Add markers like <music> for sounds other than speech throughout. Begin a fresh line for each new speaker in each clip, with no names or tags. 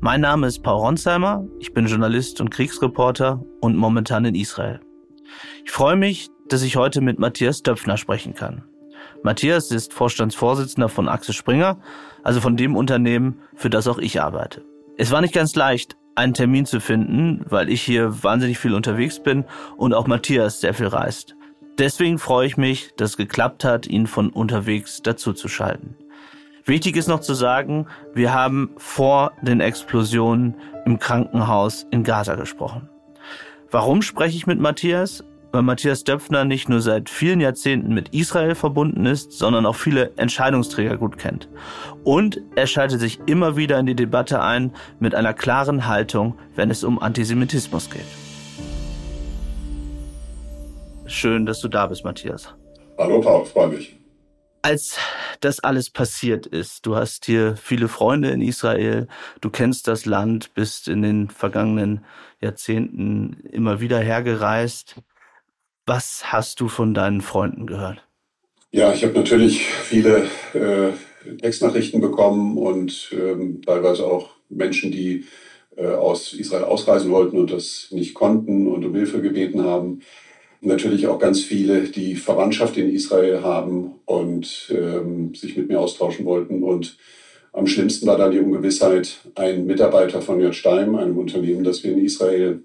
mein Name ist Paul Ronsheimer, ich bin Journalist und Kriegsreporter und momentan in Israel. Ich freue mich, dass ich heute mit Matthias Döpfner sprechen kann. Matthias ist Vorstandsvorsitzender von Axel Springer, also von dem Unternehmen, für das auch ich arbeite. Es war nicht ganz leicht, einen Termin zu finden, weil ich hier wahnsinnig viel unterwegs bin und auch Matthias sehr viel reist. Deswegen freue ich mich, dass es geklappt hat, ihn von unterwegs dazu zu schalten. Wichtig ist noch zu sagen, wir haben vor den Explosionen im Krankenhaus in Gaza gesprochen. Warum spreche ich mit Matthias? Weil Matthias Döpfner nicht nur seit vielen Jahrzehnten mit Israel verbunden ist, sondern auch viele Entscheidungsträger gut kennt. Und er schaltet sich immer wieder in die Debatte ein mit einer klaren Haltung, wenn es um Antisemitismus geht. Schön, dass du da bist, Matthias.
Hallo Paul, freue mich
als das alles passiert ist, du hast hier viele Freunde in Israel, du kennst das Land, bist in den vergangenen Jahrzehnten immer wieder hergereist. Was hast du von deinen Freunden gehört?
Ja, ich habe natürlich viele äh, Textnachrichten bekommen und ähm, teilweise auch Menschen, die äh, aus Israel ausreisen wollten und das nicht konnten und um Hilfe gebeten haben natürlich auch ganz viele, die Verwandtschaft in Israel haben und ähm, sich mit mir austauschen wollten. Und am schlimmsten war dann die Ungewissheit, ein Mitarbeiter von Jörg Stein, einem Unternehmen, das wir in Israel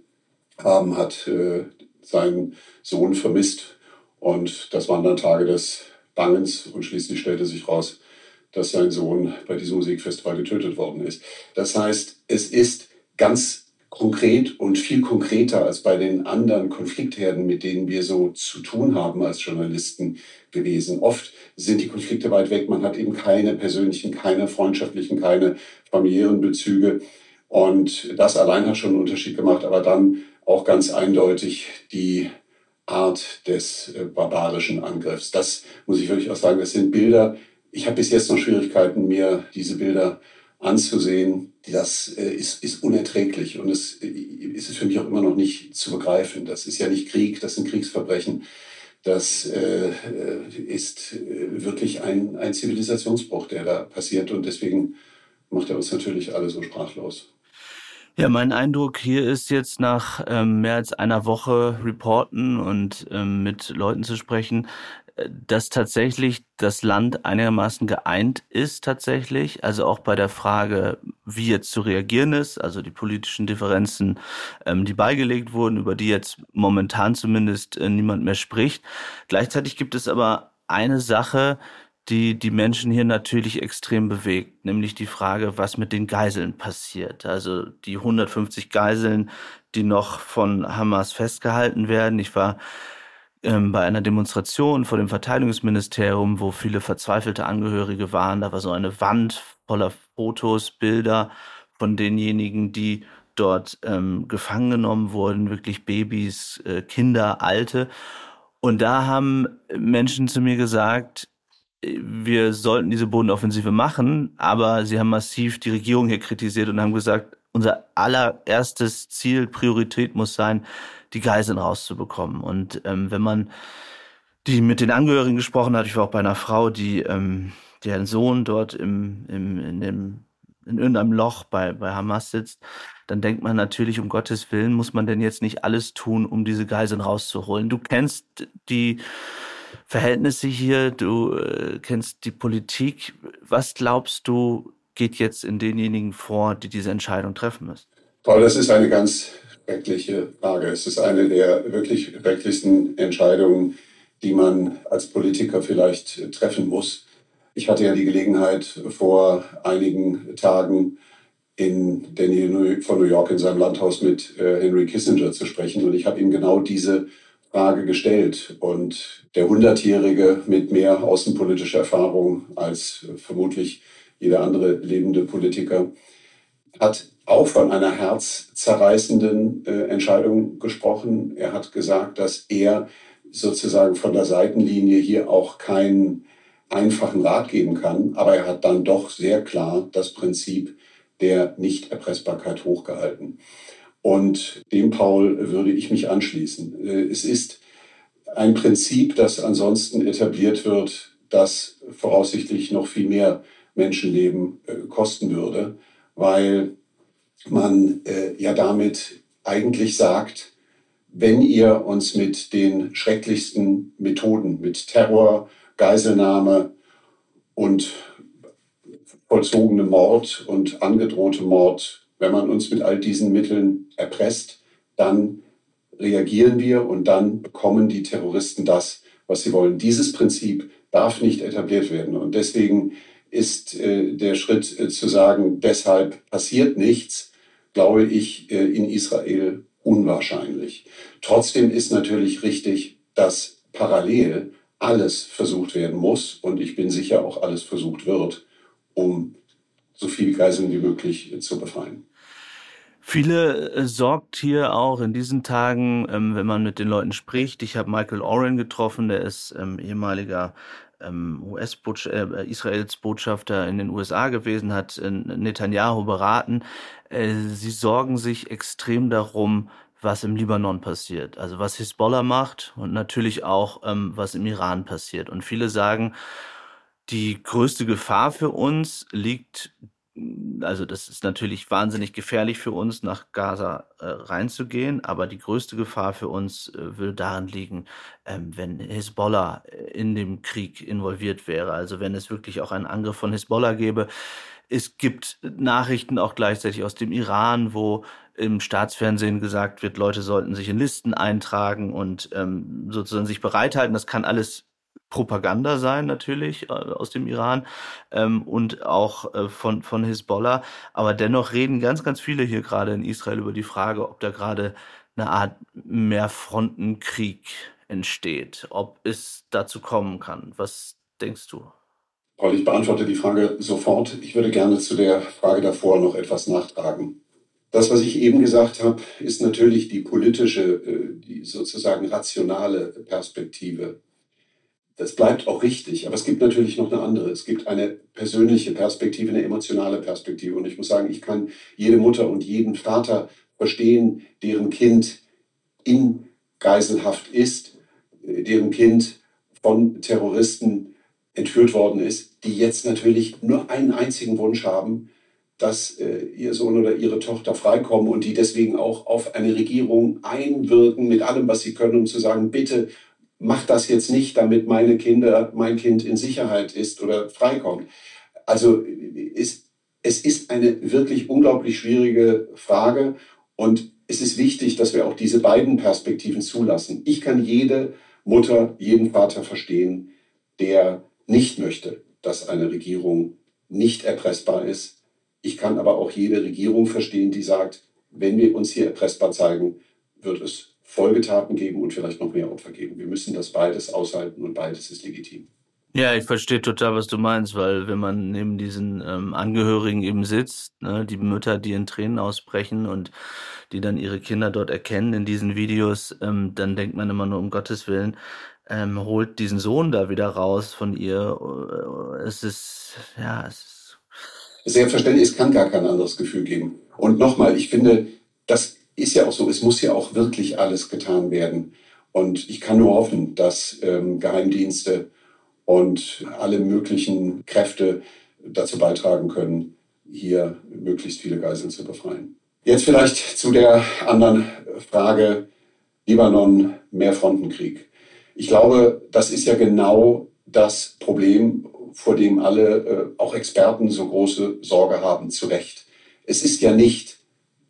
haben, hat äh, seinen Sohn vermisst. Und das waren dann Tage des Bangens und schließlich stellte sich raus, dass sein Sohn bei diesem Musikfestival getötet worden ist. Das heißt, es ist ganz konkret und viel konkreter als bei den anderen Konfliktherden, mit denen wir so zu tun haben als Journalisten gewesen. Oft sind die Konflikte weit weg. Man hat eben keine persönlichen, keine freundschaftlichen, keine familiären Bezüge. Und das allein hat schon einen Unterschied gemacht. Aber dann auch ganz eindeutig die Art des äh, barbarischen Angriffs. Das muss ich wirklich auch sagen. Das sind Bilder. Ich habe bis jetzt noch Schwierigkeiten, mir diese Bilder anzusehen, das äh, ist, ist unerträglich und es äh, ist für mich auch immer noch nicht zu begreifen. Das ist ja nicht Krieg, das sind Kriegsverbrechen. Das äh ist wirklich ein, ein Zivilisationsbruch, der da passiert und deswegen macht er uns natürlich alle so sprachlos.
Ja, mein Eindruck hier ist jetzt nach ähm, mehr als einer Woche Reporten und ähm, mit Leuten zu sprechen, dass tatsächlich das Land einigermaßen geeint ist tatsächlich, also auch bei der Frage, wie jetzt zu reagieren ist, also die politischen Differenzen, ähm, die beigelegt wurden, über die jetzt momentan zumindest äh, niemand mehr spricht. Gleichzeitig gibt es aber eine Sache, die die Menschen hier natürlich extrem bewegt, nämlich die Frage, was mit den Geiseln passiert. Also die 150 Geiseln, die noch von Hamas festgehalten werden. Ich war ähm, bei einer Demonstration vor dem Verteidigungsministerium, wo viele verzweifelte Angehörige waren. Da war so eine Wand voller Fotos, Bilder von denjenigen, die dort ähm, gefangen genommen wurden, wirklich Babys, äh, Kinder, Alte. Und da haben Menschen zu mir gesagt, wir sollten diese Bodenoffensive machen, aber sie haben massiv die Regierung hier kritisiert und haben gesagt, unser allererstes Ziel, Priorität muss sein, die Geiseln rauszubekommen. Und ähm, wenn man die mit den Angehörigen gesprochen hat, ich war auch bei einer Frau, die ähm, deren Sohn dort im, im, in, dem, in irgendeinem Loch bei, bei Hamas sitzt, dann denkt man natürlich, um Gottes Willen, muss man denn jetzt nicht alles tun, um diese Geiseln rauszuholen. Du kennst die Verhältnisse hier, du äh, kennst die Politik. Was glaubst du, geht jetzt in denjenigen vor, die diese Entscheidung treffen müssen?
Paul, das ist eine ganz schreckliche Frage. Es ist eine der wirklich schrecklichsten Entscheidungen, die man als Politiker vielleicht treffen muss. Ich hatte ja die Gelegenheit, vor einigen Tagen in der Nähe von New York in seinem Landhaus mit äh, Henry Kissinger zu sprechen. Und ich habe ihm genau diese Frage gestellt. Und der Hundertjährige mit mehr außenpolitischer Erfahrung als vermutlich jeder andere lebende Politiker hat auch von einer herzzerreißenden äh, Entscheidung gesprochen. Er hat gesagt, dass er sozusagen von der Seitenlinie hier auch keinen einfachen Rat geben kann, aber er hat dann doch sehr klar das Prinzip der Nichterpressbarkeit hochgehalten. Und dem Paul würde ich mich anschließen. Äh, es ist ein Prinzip, das ansonsten etabliert wird, das voraussichtlich noch viel mehr Menschenleben äh, kosten würde, weil man äh, ja damit eigentlich sagt, wenn ihr uns mit den schrecklichsten Methoden, mit Terror, Geiselnahme und vollzogenem Mord und angedrohtem Mord, wenn man uns mit all diesen Mitteln erpresst, dann reagieren wir und dann bekommen die Terroristen das, was sie wollen. Dieses Prinzip darf nicht etabliert werden. Und deswegen ist äh, der Schritt äh, zu sagen, deshalb passiert nichts, glaube ich, äh, in Israel unwahrscheinlich. Trotzdem ist natürlich richtig, dass parallel alles versucht werden muss und ich bin sicher auch alles versucht wird, um so viele Geiseln wie möglich zu befreien.
Viele sorgt hier auch in diesen Tagen, ähm, wenn man mit den Leuten spricht. Ich habe Michael Oren getroffen, der ist ähm, ehemaliger ähm, US äh, Israels Botschafter in den USA gewesen, hat äh, Netanyahu beraten. Äh, sie sorgen sich extrem darum, was im Libanon passiert, also was Hisbollah macht und natürlich auch, ähm, was im Iran passiert. Und viele sagen, die größte Gefahr für uns liegt, also das ist natürlich wahnsinnig gefährlich für uns, nach Gaza äh, reinzugehen, aber die größte Gefahr für uns äh, will darin liegen, ähm, wenn Hisbollah in dem Krieg involviert wäre, also wenn es wirklich auch einen Angriff von Hisbollah gäbe. Es gibt Nachrichten auch gleichzeitig aus dem Iran, wo im Staatsfernsehen gesagt wird, Leute sollten sich in Listen eintragen und ähm, sozusagen sich bereithalten. Das kann alles Propaganda sein natürlich äh, aus dem Iran ähm, und auch äh, von, von Hisbollah. Aber dennoch reden ganz, ganz viele hier gerade in Israel über die Frage, ob da gerade eine Art Mehrfrontenkrieg entsteht, ob es dazu kommen kann. Was denkst du?
Paul, ich beantworte die Frage sofort. Ich würde gerne zu der Frage davor noch etwas nachtragen. Das, was ich eben gesagt habe, ist natürlich die politische, äh, die sozusagen rationale Perspektive. Das bleibt auch richtig, aber es gibt natürlich noch eine andere. Es gibt eine persönliche Perspektive, eine emotionale Perspektive. Und ich muss sagen, ich kann jede Mutter und jeden Vater verstehen, deren Kind in Geiselhaft ist, deren Kind von Terroristen entführt worden ist, die jetzt natürlich nur einen einzigen Wunsch haben, dass äh, ihr Sohn oder ihre Tochter freikommen und die deswegen auch auf eine Regierung einwirken mit allem, was sie können, um zu sagen, bitte macht das jetzt nicht, damit meine Kinder, mein Kind in Sicherheit ist oder freikommt. Also es, es ist eine wirklich unglaublich schwierige Frage und es ist wichtig, dass wir auch diese beiden Perspektiven zulassen. Ich kann jede Mutter, jeden Vater verstehen, der nicht möchte, dass eine Regierung nicht erpressbar ist, ich kann aber auch jede Regierung verstehen, die sagt, wenn wir uns hier erpressbar zeigen, wird es Folgetaten geben und vielleicht noch mehr Opfer geben. Wir müssen das beides aushalten und beides ist legitim.
Ja, ich verstehe total, was du meinst, weil wenn man neben diesen ähm, Angehörigen eben sitzt, ne, die Mütter, die in Tränen ausbrechen und die dann ihre Kinder dort erkennen in diesen Videos, ähm, dann denkt man immer nur um Gottes Willen, ähm, holt diesen Sohn da wieder raus von ihr. Es ist, ja, es ist
Selbstverständlich, es kann gar kein anderes Gefühl geben. Und nochmal, ich finde, das ist ja auch so, es muss ja auch wirklich alles getan werden. Und ich kann nur hoffen, dass ähm, Geheimdienste und alle möglichen Kräfte dazu beitragen können, hier möglichst viele Geiseln zu befreien. Jetzt vielleicht zu der anderen Frage, Libanon, Mehrfrontenkrieg. Ich glaube, das ist ja genau das Problem, vor dem alle, äh, auch Experten, so große Sorge haben, zu Recht. Es ist ja nicht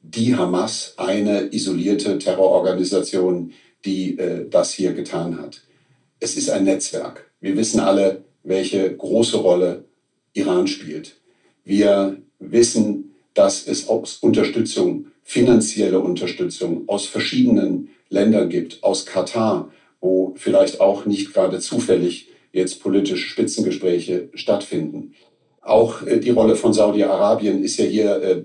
die Hamas, eine isolierte Terrororganisation, die äh, das hier getan hat. Es ist ein Netzwerk. Wir wissen alle, welche große Rolle Iran spielt. Wir wissen, dass es auch Unterstützung, finanzielle Unterstützung aus verschiedenen Ländern gibt, aus Katar, wo vielleicht auch nicht gerade zufällig jetzt politische Spitzengespräche stattfinden. Auch äh, die Rolle von Saudi-Arabien ist ja hier äh,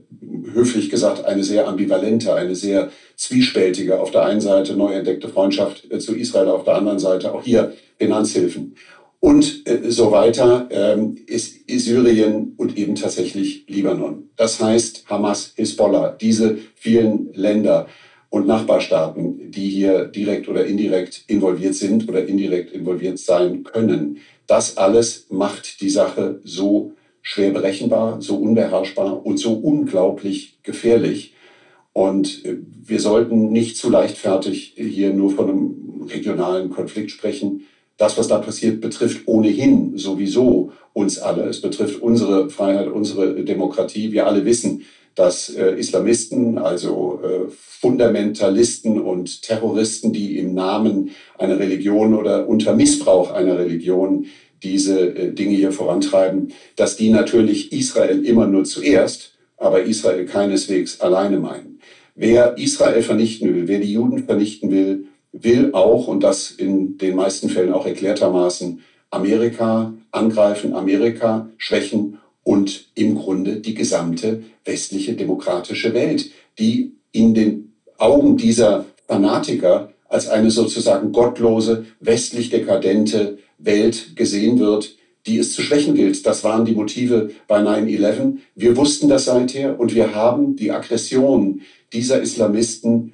höflich gesagt eine sehr ambivalente, eine sehr zwiespältige. Auf der einen Seite neu entdeckte Freundschaft äh, zu Israel, auf der anderen Seite auch hier Finanzhilfen. Und so weiter ähm, ist, Syrien und eben tatsächlich Libanon. Das heißt Hamas, Hisbollah, diese vielen Länder und Nachbarstaaten, die hier direkt oder indirekt involviert sind oder indirekt involviert sein können. Das alles macht die Sache so schwer berechenbar, so unbeherrschbar und so unglaublich gefährlich. Und äh, wir sollten nicht zu leichtfertig hier nur von einem regionalen Konflikt sprechen. Das, was da passiert, betrifft ohnehin sowieso uns alle. Es betrifft unsere Freiheit, unsere Demokratie. Wir alle wissen, dass äh, Islamisten, also äh, Fundamentalisten und Terroristen, die im Namen einer Religion oder unter Missbrauch einer Religion diese äh, Dinge hier vorantreiben, dass die natürlich Israel immer nur zuerst, aber Israel keineswegs alleine meinen. Wer Israel vernichten will, wer die Juden vernichten will, will auch, und das in den meisten Fällen auch erklärtermaßen, Amerika angreifen, Amerika schwächen und im Grunde die gesamte westliche demokratische Welt, die in den Augen dieser Fanatiker als eine sozusagen gottlose, westlich dekadente Welt gesehen wird, die es zu schwächen gilt. Das waren die Motive bei 9-11. Wir wussten das seither und wir haben die Aggression dieser Islamisten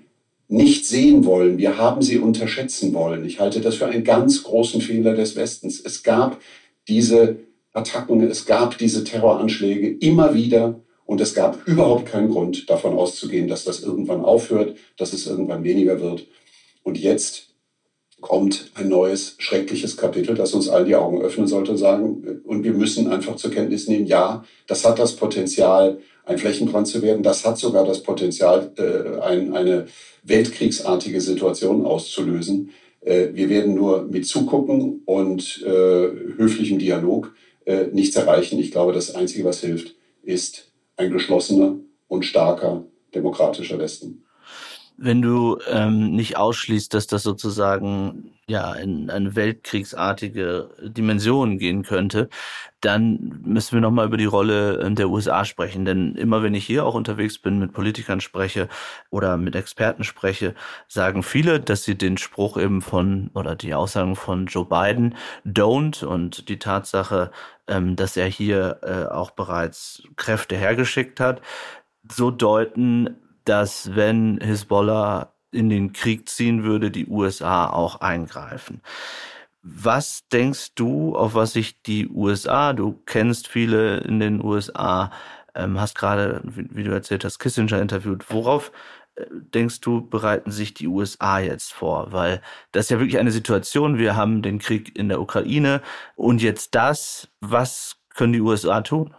nicht sehen wollen. Wir haben sie unterschätzen wollen. Ich halte das für einen ganz großen Fehler des Westens. Es gab diese Attacken, es gab diese Terroranschläge immer wieder und es gab überhaupt keinen Grund davon auszugehen, dass das irgendwann aufhört, dass es irgendwann weniger wird. Und jetzt kommt ein neues, schreckliches Kapitel, das uns all die Augen öffnen sollte sagen, und wir müssen einfach zur Kenntnis nehmen, ja, das hat das Potenzial, ein Flächenbrand zu werden. Das hat sogar das Potenzial, äh, ein, eine weltkriegsartige Situation auszulösen. Äh, wir werden nur mit Zugucken und äh, höflichem Dialog äh, nichts erreichen. Ich glaube, das Einzige, was hilft, ist ein geschlossener und starker demokratischer Westen.
Wenn du ähm, nicht ausschließt, dass das sozusagen ja in eine weltkriegsartige Dimension gehen könnte, dann müssen wir nochmal über die Rolle ähm, der USA sprechen. Denn immer wenn ich hier auch unterwegs bin, mit Politikern spreche oder mit Experten spreche, sagen viele, dass sie den Spruch eben von oder die Aussagen von Joe Biden don't und die Tatsache, ähm, dass er hier äh, auch bereits Kräfte hergeschickt hat, so deuten, dass wenn Hisbollah in den Krieg ziehen würde, die USA auch eingreifen. Was denkst du, auf was sich die USA, du kennst viele in den USA, ähm, hast gerade, wie, du erzählt hast, Kissinger interviewt, worauf äh, denkst du, bereiten sich die USA jetzt vor? Weil das ist ja wirklich eine Situation, wir haben den Krieg in der Ukraine und jetzt das, was können die USA tun?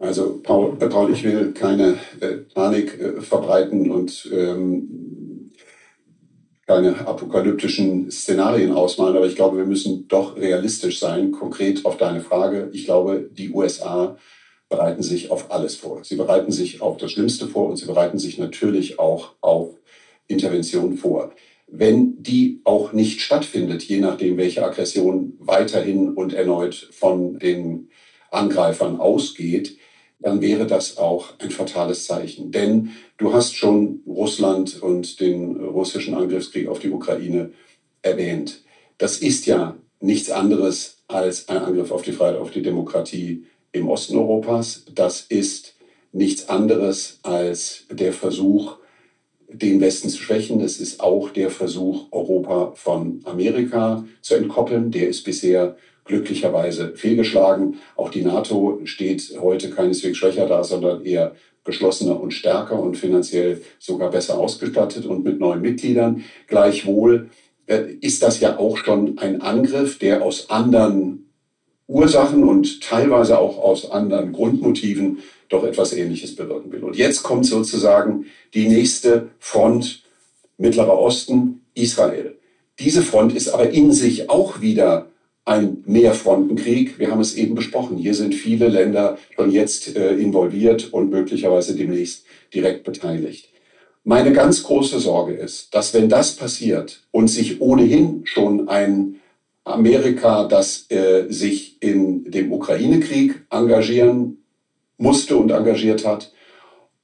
Also Paul, äh, Paul ich will keine äh, Panik äh, verbreiten und ähm, keine apokalyptischen Szenarien ausmalen, aber ich glaube, wir müssen doch realistisch sein, konkret auf deine Frage. Ich glaube, die USA bereiten sich auf alles vor. Sie bereiten sich auf das Schlimmste vor und sie bereiten sich natürlich auch auf Intervention vor. Wenn die auch nicht stattfindet, je nachdem, welche Aggression weiterhin und erneut von den Angreifern ausgeht, dann wäre das auch ein fatales Zeichen. Denn du hast schon Russland und den russischen Angriffskrieg auf die Ukraine erwähnt. Das ist ja nichts anderes als ein Angriff auf die Freiheit, auf die Demokratie im Osten Europas. Das ist nichts anderes als der Versuch, den Westen zu schwächen. Es ist auch der Versuch, Europa von Amerika zu entkoppeln. Der ist bisher glücklicherweise fehlgeschlagen. Auch die NATO steht heute keineswegs schwächer da, sondern eher geschlossener und stärker und finanziell sogar besser ausgestattet und mit neuen Mitgliedern. Gleichwohl äh, ist das ja auch schon ein Angriff, der aus anderen Ursachen und teilweise auch aus anderen Grundmotiven doch etwas Ähnliches bewirken will. Und jetzt kommt sozusagen die nächste Front Mittlerer Osten, Israel. Diese Front ist aber in sich auch wieder ein Mehrfrontenkrieg. Wir haben es eben besprochen. Hier sind viele Länder schon jetzt äh, involviert und möglicherweise demnächst direkt beteiligt. Meine ganz große Sorge ist, dass wenn das passiert und sich ohnehin schon ein Amerika, das äh, sich in dem Ukraine-Krieg engagieren musste und engagiert hat,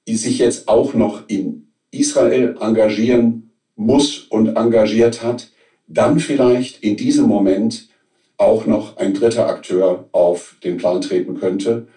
sich jetzt auch noch in Israel engagieren muss und engagiert hat, dann vielleicht in diesem Moment auch noch ein dritter Akteur auf den Plan treten könnte.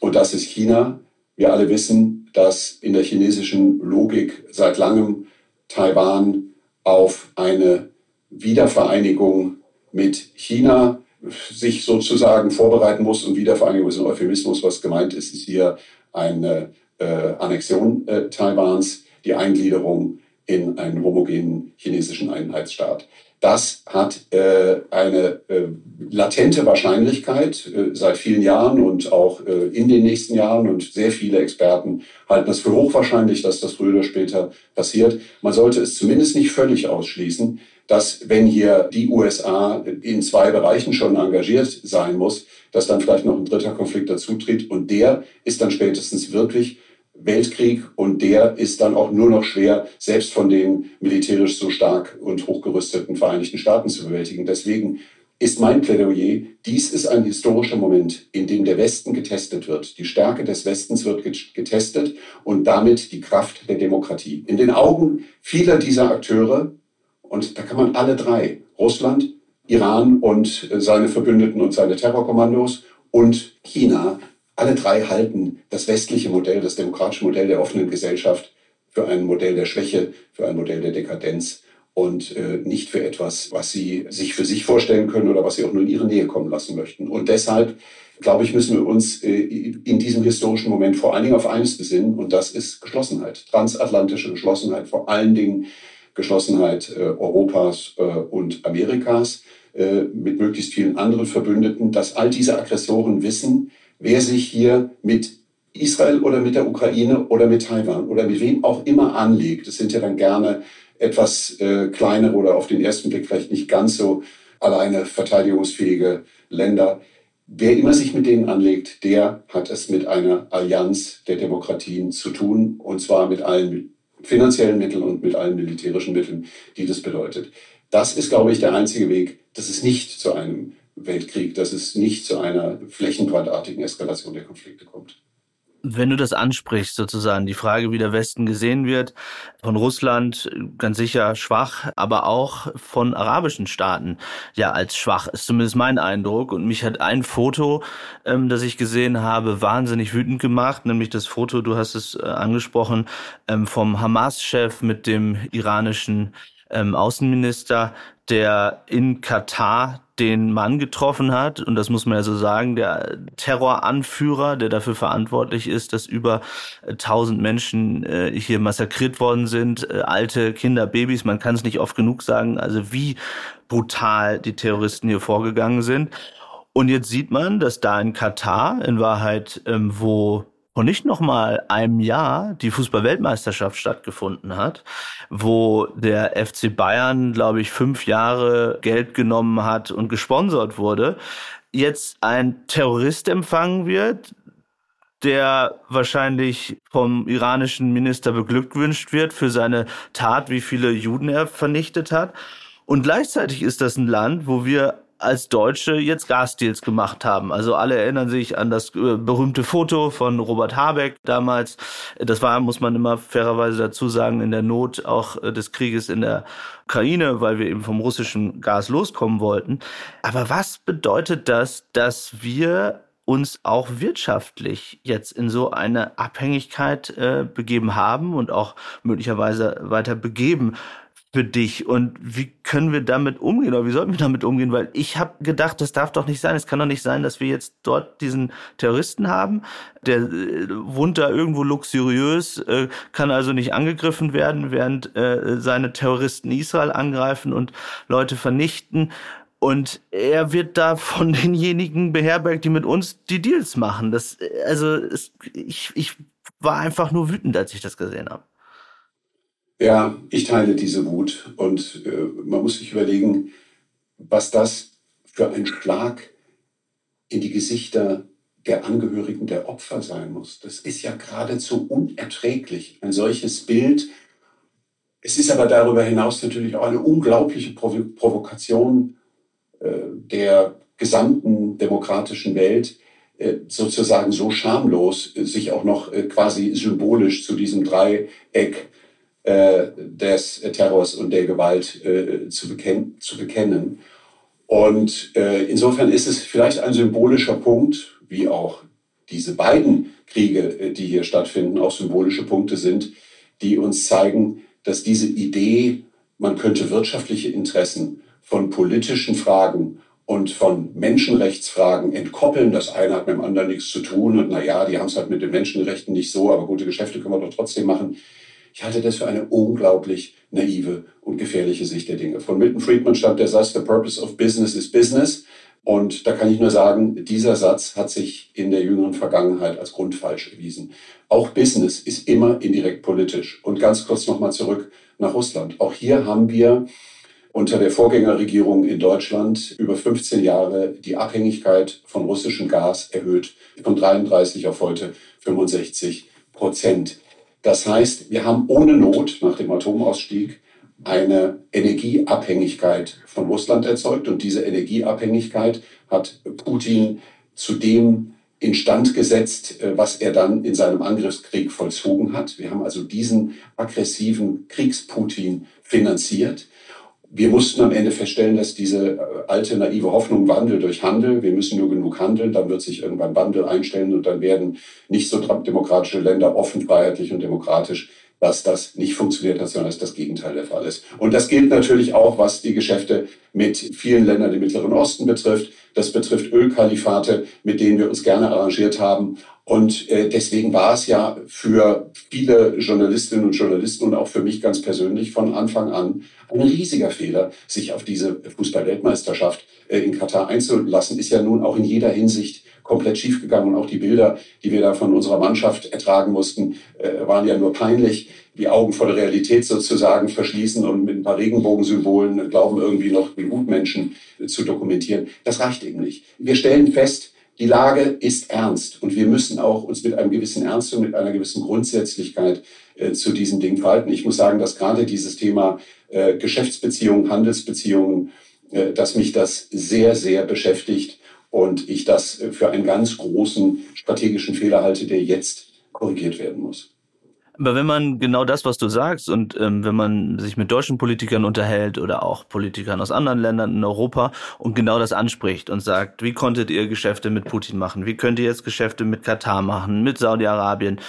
Und das ist China. Wir alle wissen, dass in der chinesischen Logik seit langem Taiwan auf eine Wiedervereinigung mit China sich sozusagen vorbereiten muss. Und Wiedervereinigung ist ein Euphemismus. Was gemeint ist, ist hier eine äh, Annexion äh, Taiwans, die Eingliederung in einen homogenen chinesischen Einheitsstaat. Das hat äh, eine äh, latente Wahrscheinlichkeit äh, seit vielen Jahren und auch äh, in den nächsten Jahren. Und sehr viele Experten halten es für hochwahrscheinlich, dass das früher oder später passiert. Man sollte es zumindest nicht völlig ausschließen, dass wenn hier die USA in zwei Bereichen schon engagiert sein muss, dass dann vielleicht noch ein dritter Konflikt dazutritt. Und der ist dann spätestens wirklich Weltkrieg und der ist dann auch nur noch schwer, selbst von den militärisch so stark und hochgerüsteten Vereinigten Staaten zu bewältigen. Deswegen ist mein Plädoyer, dies ist ein historischer Moment, in dem der Westen getestet wird. Die Stärke des Westens wird getestet und damit die Kraft der Demokratie. In den Augen vieler dieser Akteure, und da kann man alle drei, Russland, Iran und seine Verbündeten und seine Terrorkommandos und China, alle drei halten das westliche Modell, das demokratische Modell der offenen Gesellschaft für ein Modell der Schwäche, für ein Modell der Dekadenz und äh, nicht für etwas, was sie sich für sich vorstellen können oder was sie auch nur in ihre Nähe kommen lassen möchten. Und deshalb, glaube ich, müssen wir uns äh, in diesem historischen Moment vor allen Dingen auf eines besinnen und das ist Geschlossenheit, transatlantische Geschlossenheit, vor allen Dingen Geschlossenheit äh, Europas äh, und Amerikas äh, mit möglichst vielen anderen Verbündeten, dass all diese Aggressoren wissen, wer sich hier mit Israel oder mit der Ukraine oder mit Taiwan oder mit wem auch immer anlegt. Das sind ja dann gerne etwas äh, kleinere oder auf den ersten Blick vielleicht nicht ganz so alleine verteidigungsfähige Länder. Wer immer sich mit denen anlegt, der hat es mit einer Allianz der Demokratien zu tun, und zwar mit allen finanziellen Mitteln und mit allen militärischen Mitteln, die das bedeutet. Das ist, glaube ich, der einzige Weg, dass es nicht zu einem Weltkrieg, dass es nicht zu einer flächenbrandartigen Eskalation der Konflikte kommt.
Wenn du das ansprichst, sozusagen, die Frage, wie der Westen gesehen wird, von Russland ganz sicher schwach, aber auch von arabischen Staaten ja als schwach, ist zumindest mein Eindruck. Und mich hat ein Foto, ähm, das ich gesehen habe, wahnsinnig wütend gemacht, nämlich das Foto, du hast es äh, angesprochen, ähm, vom Hamas-Chef mit dem iranischen ähm, Außenminister, der in Katar den Mann getroffen hat, und das muss man ja so sagen, der Terroranführer, der dafür verantwortlich ist, dass über 1000 Menschen äh, hier massakriert worden sind, äh, alte Kinder, Babys, man kann es nicht oft genug sagen, also wie brutal die Terroristen hier vorgegangen sind. Und jetzt sieht man, dass da in Katar, in Wahrheit, ähm, wo vor nicht noch mal einem Jahr die Fußball-Weltmeisterschaft stattgefunden hat, wo der FC Bayern, glaube ich, fünf Jahre Geld genommen hat und gesponsert wurde, jetzt ein Terrorist empfangen wird, der wahrscheinlich vom iranischen Minister beglückwünscht wird für seine Tat, wie viele Juden er vernichtet hat. Und gleichzeitig ist das ein Land, wo wir als Deutsche jetzt Gasdeals gemacht haben. Also alle erinnern sich an das äh, berühmte Foto von Robert Habeck damals. Das war, muss man immer fairerweise dazu sagen, in der Not auch äh, des Krieges in der Ukraine, weil wir eben vom russischen Gas loskommen wollten. Aber was bedeutet das, dass wir uns auch wirtschaftlich jetzt in so eine Abhängigkeit äh, begeben haben und auch möglicherweise weiter begeben? Für dich und wie können wir damit umgehen oder wie sollten wir damit umgehen? Weil ich habe gedacht, das darf doch nicht sein. Es kann doch nicht sein, dass wir jetzt dort diesen Terroristen haben, der äh, wohnt da irgendwo luxuriös, äh, kann also nicht angegriffen werden, während äh, seine Terroristen Israel angreifen und Leute vernichten. Und er wird da von <laughs> denjenigen beherbergt, die mit uns die Deals machen. Das, also es, ich, ich war einfach nur wütend, als ich das gesehen habe.
Ja, ich teile diese Wut und äh, man muss sich überlegen, was das für ein Schlag in die Gesichter der Angehörigen der Opfer sein muss. Das ist ja geradezu unerträglich, ein solches Bild. Es ist aber darüber hinaus natürlich auch eine unglaubliche Provo Provokation äh, der gesamten demokratischen Welt äh, sozusagen so schamlos äh, sich auch noch äh, quasi symbolisch zu diesem Dreieck des Terrors und der Gewalt zu, bekennen. Zu bekennen. Und insofern ist es vielleicht ein symbolischer Punkt, wie auch diese beiden Kriege, die hier stattfinden, auch symbolische Punkte sind, die uns zeigen, dass diese Idee, man könnte wirtschaftliche Interessen von politischen Fragen und von Menschenrechtsfragen entkoppeln. Das eine hat mit dem anderen nichts zu tun und na ja, die haben es halt mit den Menschenrechten nicht so, aber gute Geschäfte können wir doch trotzdem machen. Ich halte das für eine unglaublich naive und gefährliche Sicht der Dinge. Von Milton Friedman stammt der Satz, the purpose of business is business. Und da kann ich nur sagen, dieser Satz hat sich in der jüngeren Vergangenheit als grundfalsch erwiesen. Auch Business ist immer indirekt politisch. Und ganz kurz nochmal zurück nach Russland. Auch hier haben wir unter der Vorgängerregierung in Deutschland über 15 Jahre die Abhängigkeit von russischem Gas erhöht, von 33 auf heute 65 Prozent. Das heißt, wir haben ohne Not nach dem Atomausstieg eine Energieabhängigkeit von Russland erzeugt und diese Energieabhängigkeit hat Putin zu dem instand gesetzt, äh, was er dann in seinem Angriffskrieg vollzogen hat. Wir haben also diesen aggressiven Kriegsputin finanziert. Wir mussten am Ende feststellen, dass diese äh, alte naive Hoffnung Wandel durch Handel, wir müssen nur genug handeln, dann wird sich irgendwann Wandel einstellen und dann werden nicht so demokratische Länder offen, freiheitlich und demokratisch, dass das nicht funktioniert hat, sondern dass das Gegenteil der Fall ist. Und das gilt natürlich auch, was die Geschäfte mit vielen Ländern im Mittleren Osten betrifft. Das betrifft Ölkalifate, mit denen wir uns gerne arrangiert haben. Und äh, deswegen war es ja für viele Journalistinnen und Journalisten und auch für mich ganz persönlich von Anfang an ein riesiger Fehler, sich auf diese Fußball-Weltmeisterschaft äh, in Katar einzulassen. Ist ja nun auch in jeder Hinsicht komplett schiefgegangen. Und auch die Bilder, die wir da von unserer Mannschaft ertragen mussten, äh, waren ja nur peinlich. Die Augen vor der Realität sozusagen verschließen und mit ein paar Regenbogensymbolen glauben irgendwie noch die Gutmenschen zu dokumentieren. Das reicht eben nicht. Wir stellen fest, die Lage ist ernst und wir müssen auch uns mit einem gewissen Ernst und mit einer gewissen Grundsätzlichkeit äh, zu diesen Dingen verhalten. Ich muss sagen, dass gerade dieses Thema äh, Geschäftsbeziehungen, Handelsbeziehungen, äh, dass mich das sehr, sehr beschäftigt und ich das für einen ganz großen strategischen Fehler halte, der jetzt korrigiert werden muss.
Aber wenn man genau das, was du sagst, und ähm, wenn man sich mit deutschen Politikern unterhält oder auch Politikern aus anderen Ländern in Europa und genau das anspricht und sagt, wie konntet ihr Geschäfte mit Putin machen? Wie könnt ihr jetzt Geschäfte mit Katar machen, mit Saudi-Arabien?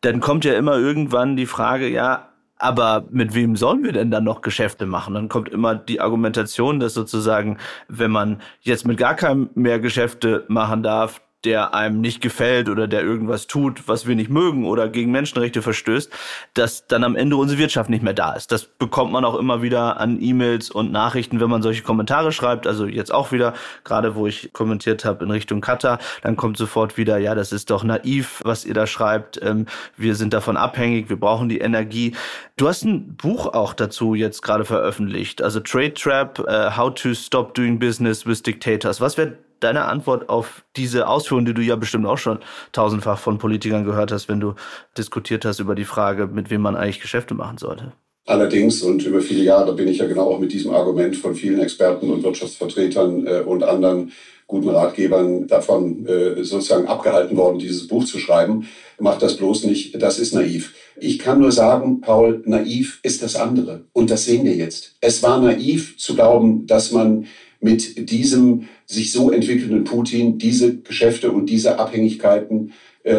Dann kommt ja immer irgendwann die Frage, ja, aber mit wem sollen wir denn dann noch Geschäfte machen? Dann kommt immer die Argumentation, dass sozusagen, wenn man jetzt mit gar keinem mehr Geschäfte machen darf, der einem nicht gefällt oder der irgendwas tut, was wir nicht mögen oder gegen Menschenrechte verstößt, dass dann am Ende unsere Wirtschaft nicht mehr da ist. Das bekommt man auch immer wieder an E-Mails und Nachrichten, wenn man solche Kommentare schreibt. Also jetzt auch wieder, gerade wo ich kommentiert habe in Richtung Katar, dann kommt sofort wieder, ja, das ist doch naiv, was ihr da schreibt. Ähm, wir sind davon abhängig, wir brauchen die Energie. Du hast ein Buch auch dazu jetzt gerade veröffentlicht, also Trade Trap, uh, How to Stop Doing Business with Dictators. Was wäre deine Antwort auf diese Ausführungen, die du ja bestimmt auch schon tausendfach von Politikern gehört hast, wenn du diskutiert hast über die Frage, mit wem man eigentlich Geschäfte machen sollte?
Allerdings, und über viele Jahre bin ich ja genau auch mit diesem Argument von vielen Experten und Wirtschaftsvertretern äh, und anderen guten Ratgebern davon äh, sozusagen abgehalten worden, dieses Buch zu schreiben. Macht das bloß nicht, das ist naiv. Ich kann nur sagen, Paul, naiv ist das andere. Und das sehen wir jetzt. Es war naiv zu glauben, dass man mit diesem sich so entwickelnden Putin diese Geschäfte und diese Abhängigkeiten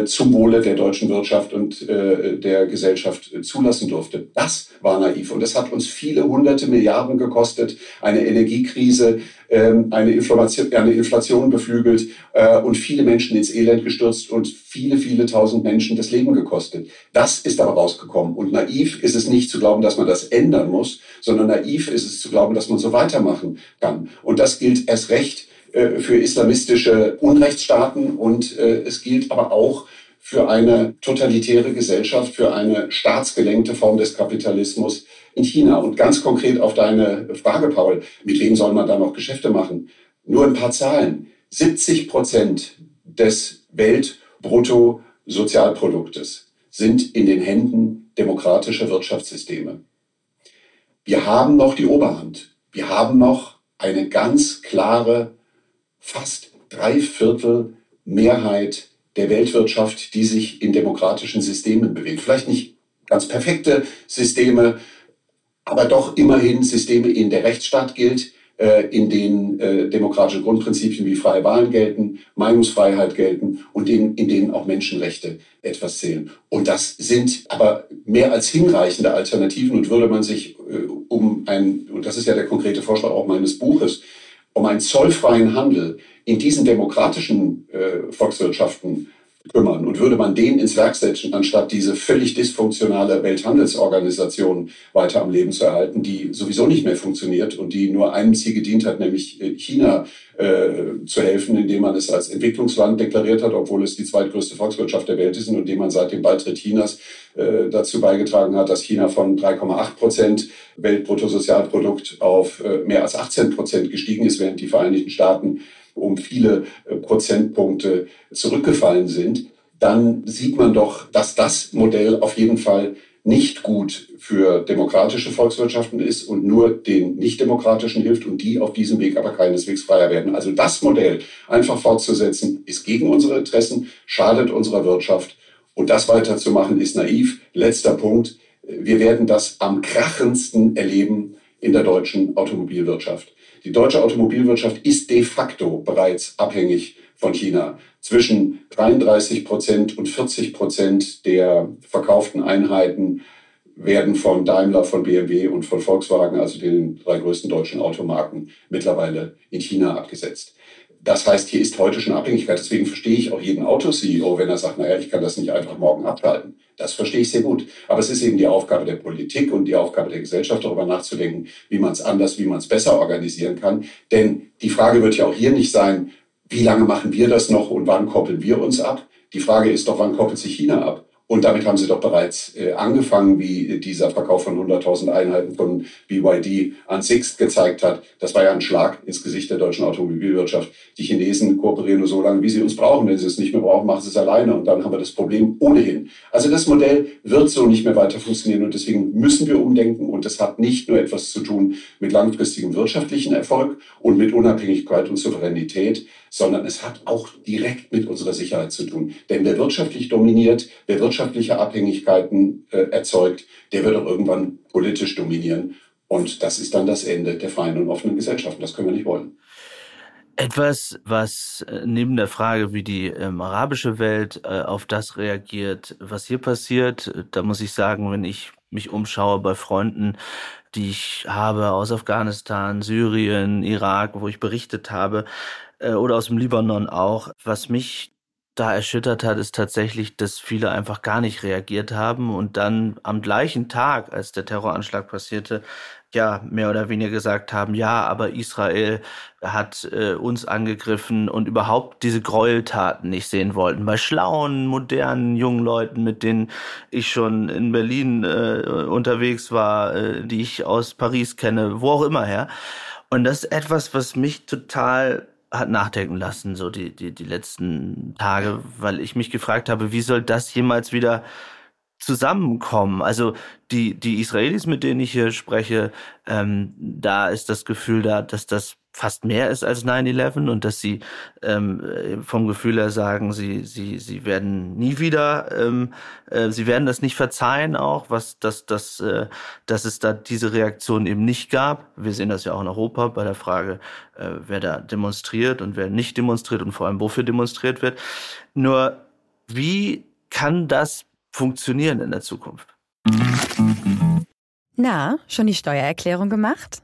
zum Wohle der deutschen Wirtschaft und äh, der Gesellschaft äh, zulassen durfte. Das war naiv und das hat uns viele hunderte Milliarden gekostet, eine Energiekrise, ähm, eine, Inflation, eine Inflation beflügelt äh, und viele Menschen ins Elend gestürzt und viele, viele tausend Menschen das Leben gekostet. Das ist aber rausgekommen. Und naiv ist es nicht zu glauben, dass man das ändern muss, sondern naiv ist es zu glauben, dass man so weitermachen kann. Und das gilt erst recht äh, für islamistische Unrechtsstaaten und äh, es gilt aber auch für eine totalitäre Gesellschaft, für eine staatsgelenkte Form des Kapitalismus in China. Und ganz konkret auf deine Frage, Paul, mit wem soll man da noch Geschäfte machen? Nur ein paar Zahlen. 70 Prozent des Weltbruttosozialproduktes sind in den Händen demokratischer Wirtschaftssysteme. Wir haben noch die Oberhand. Wir haben noch eine ganz klare, fast drei Viertel Mehrheit der Weltwirtschaft, die sich in demokratischen Systemen bewegt. Vielleicht nicht ganz perfekte Systeme, aber doch immerhin Systeme, in der Rechtsstaat gilt, äh, in denen äh, demokratische Grundprinzipien wie freie Wahlen gelten, Meinungsfreiheit gelten und in, in denen auch Menschenrechte etwas zählen. Und das sind aber mehr als hinreichende Alternativen und würde man sich äh, um ein, und das ist ja der konkrete Vorschlag auch meines Buches, um einen zollfreien Handel in diesen demokratischen äh, Volkswirtschaften kümmern. Und würde man den ins Werk setzen, anstatt diese völlig dysfunktionale Welthandelsorganisation weiter am Leben zu erhalten, die sowieso nicht mehr funktioniert und die nur einem Ziel gedient hat, nämlich äh, China äh, zu helfen, indem man es als Entwicklungsland deklariert hat, obwohl es die zweitgrößte Volkswirtschaft der Welt ist und indem man seit dem Beitritt Chinas äh, dazu beigetragen hat, dass China von 3,8 Prozent Weltbruttosozialprodukt auf äh, mehr als 18 Prozent gestiegen ist, während die Vereinigten Staaten um viele äh, Prozentpunkte zurückgefallen sind, dann sieht man doch, dass das Modell auf jeden Fall nicht gut für demokratische Volkswirtschaften ist und nur den nicht-demokratischen hilft und die auf diesem Weg aber keineswegs freier werden. Also das Modell einfach fortzusetzen, ist gegen unsere Interessen, schadet unserer Wirtschaft und das weiterzumachen ist naiv. Letzter Punkt. Wir werden das am krachendsten erleben in der deutschen Automobilwirtschaft. Die deutsche Automobilwirtschaft ist de facto bereits abhängig von China. Zwischen 33 Prozent und 40 Prozent der verkauften Einheiten werden von Daimler, von BMW und von Volkswagen, also den drei größten deutschen Automarken, mittlerweile in China abgesetzt. Das heißt, hier ist heute schon Abhängigkeit. Deswegen verstehe ich auch jeden Auto-CEO, wenn er sagt, naja, ich kann das nicht einfach morgen abschalten. Das verstehe ich sehr gut. Aber es ist eben die Aufgabe der Politik und die Aufgabe der Gesellschaft, darüber nachzudenken, wie man es anders, wie man es besser organisieren kann. Denn die Frage wird ja auch hier nicht sein, wie lange machen wir das noch und wann koppeln wir uns ab? Die Frage ist doch, wann koppelt sich China ab? Und damit haben sie doch bereits äh, angefangen, wie dieser Verkauf von 100.000 Einheiten von BYD an Sixt gezeigt hat. Das war ja ein Schlag ins Gesicht der deutschen Automobilwirtschaft. Die Chinesen kooperieren nur so lange, wie sie uns brauchen. Wenn sie es nicht mehr brauchen, machen sie es alleine. Und dann haben wir das Problem ohnehin. Also das Modell wird so nicht mehr weiter funktionieren. Und deswegen müssen wir umdenken. Und das hat nicht nur etwas zu tun mit langfristigem wirtschaftlichen Erfolg und mit Unabhängigkeit und Souveränität, sondern es hat auch direkt mit unserer Sicherheit zu tun. Denn wer wirtschaftlich dominiert, wer wirtschaftliche Abhängigkeiten äh, erzeugt, der wird auch irgendwann politisch dominieren. Und das ist dann das Ende der freien und offenen Gesellschaften. Das können wir nicht wollen.
Etwas, was äh, neben der Frage, wie die ähm, arabische Welt äh, auf das reagiert, was hier passiert, da muss ich sagen, wenn ich mich umschaue bei Freunden, die ich habe aus Afghanistan, Syrien, Irak, wo ich berichtet habe, äh, oder aus dem Libanon auch. Was mich da erschüttert hat, ist tatsächlich, dass viele einfach gar nicht reagiert haben und dann am gleichen Tag, als der Terroranschlag passierte, ja, mehr oder weniger gesagt haben, ja, aber Israel hat äh, uns angegriffen und überhaupt diese Gräueltaten nicht sehen wollten. Bei schlauen, modernen, jungen Leuten, mit denen ich schon in Berlin äh, unterwegs war, äh, die ich aus Paris kenne, wo auch immer her. Und das ist etwas, was mich total hat nachdenken lassen, so die, die, die letzten Tage, weil ich mich gefragt habe, wie soll das jemals wieder zusammenkommen? Also die, die Israelis, mit denen ich hier spreche, ähm, da ist das Gefühl da, dass das fast mehr ist als 9-11 und dass sie ähm, vom Gefühl her sagen, sie, sie, sie werden nie wieder, ähm, äh, sie werden das nicht verzeihen auch, was dass, dass, äh, dass es da diese Reaktion eben nicht gab. Wir sehen das ja auch in Europa bei der Frage, äh, wer da demonstriert und wer nicht demonstriert und vor allem wofür demonstriert wird. Nur wie kann das funktionieren in der Zukunft?
Na, schon die Steuererklärung gemacht?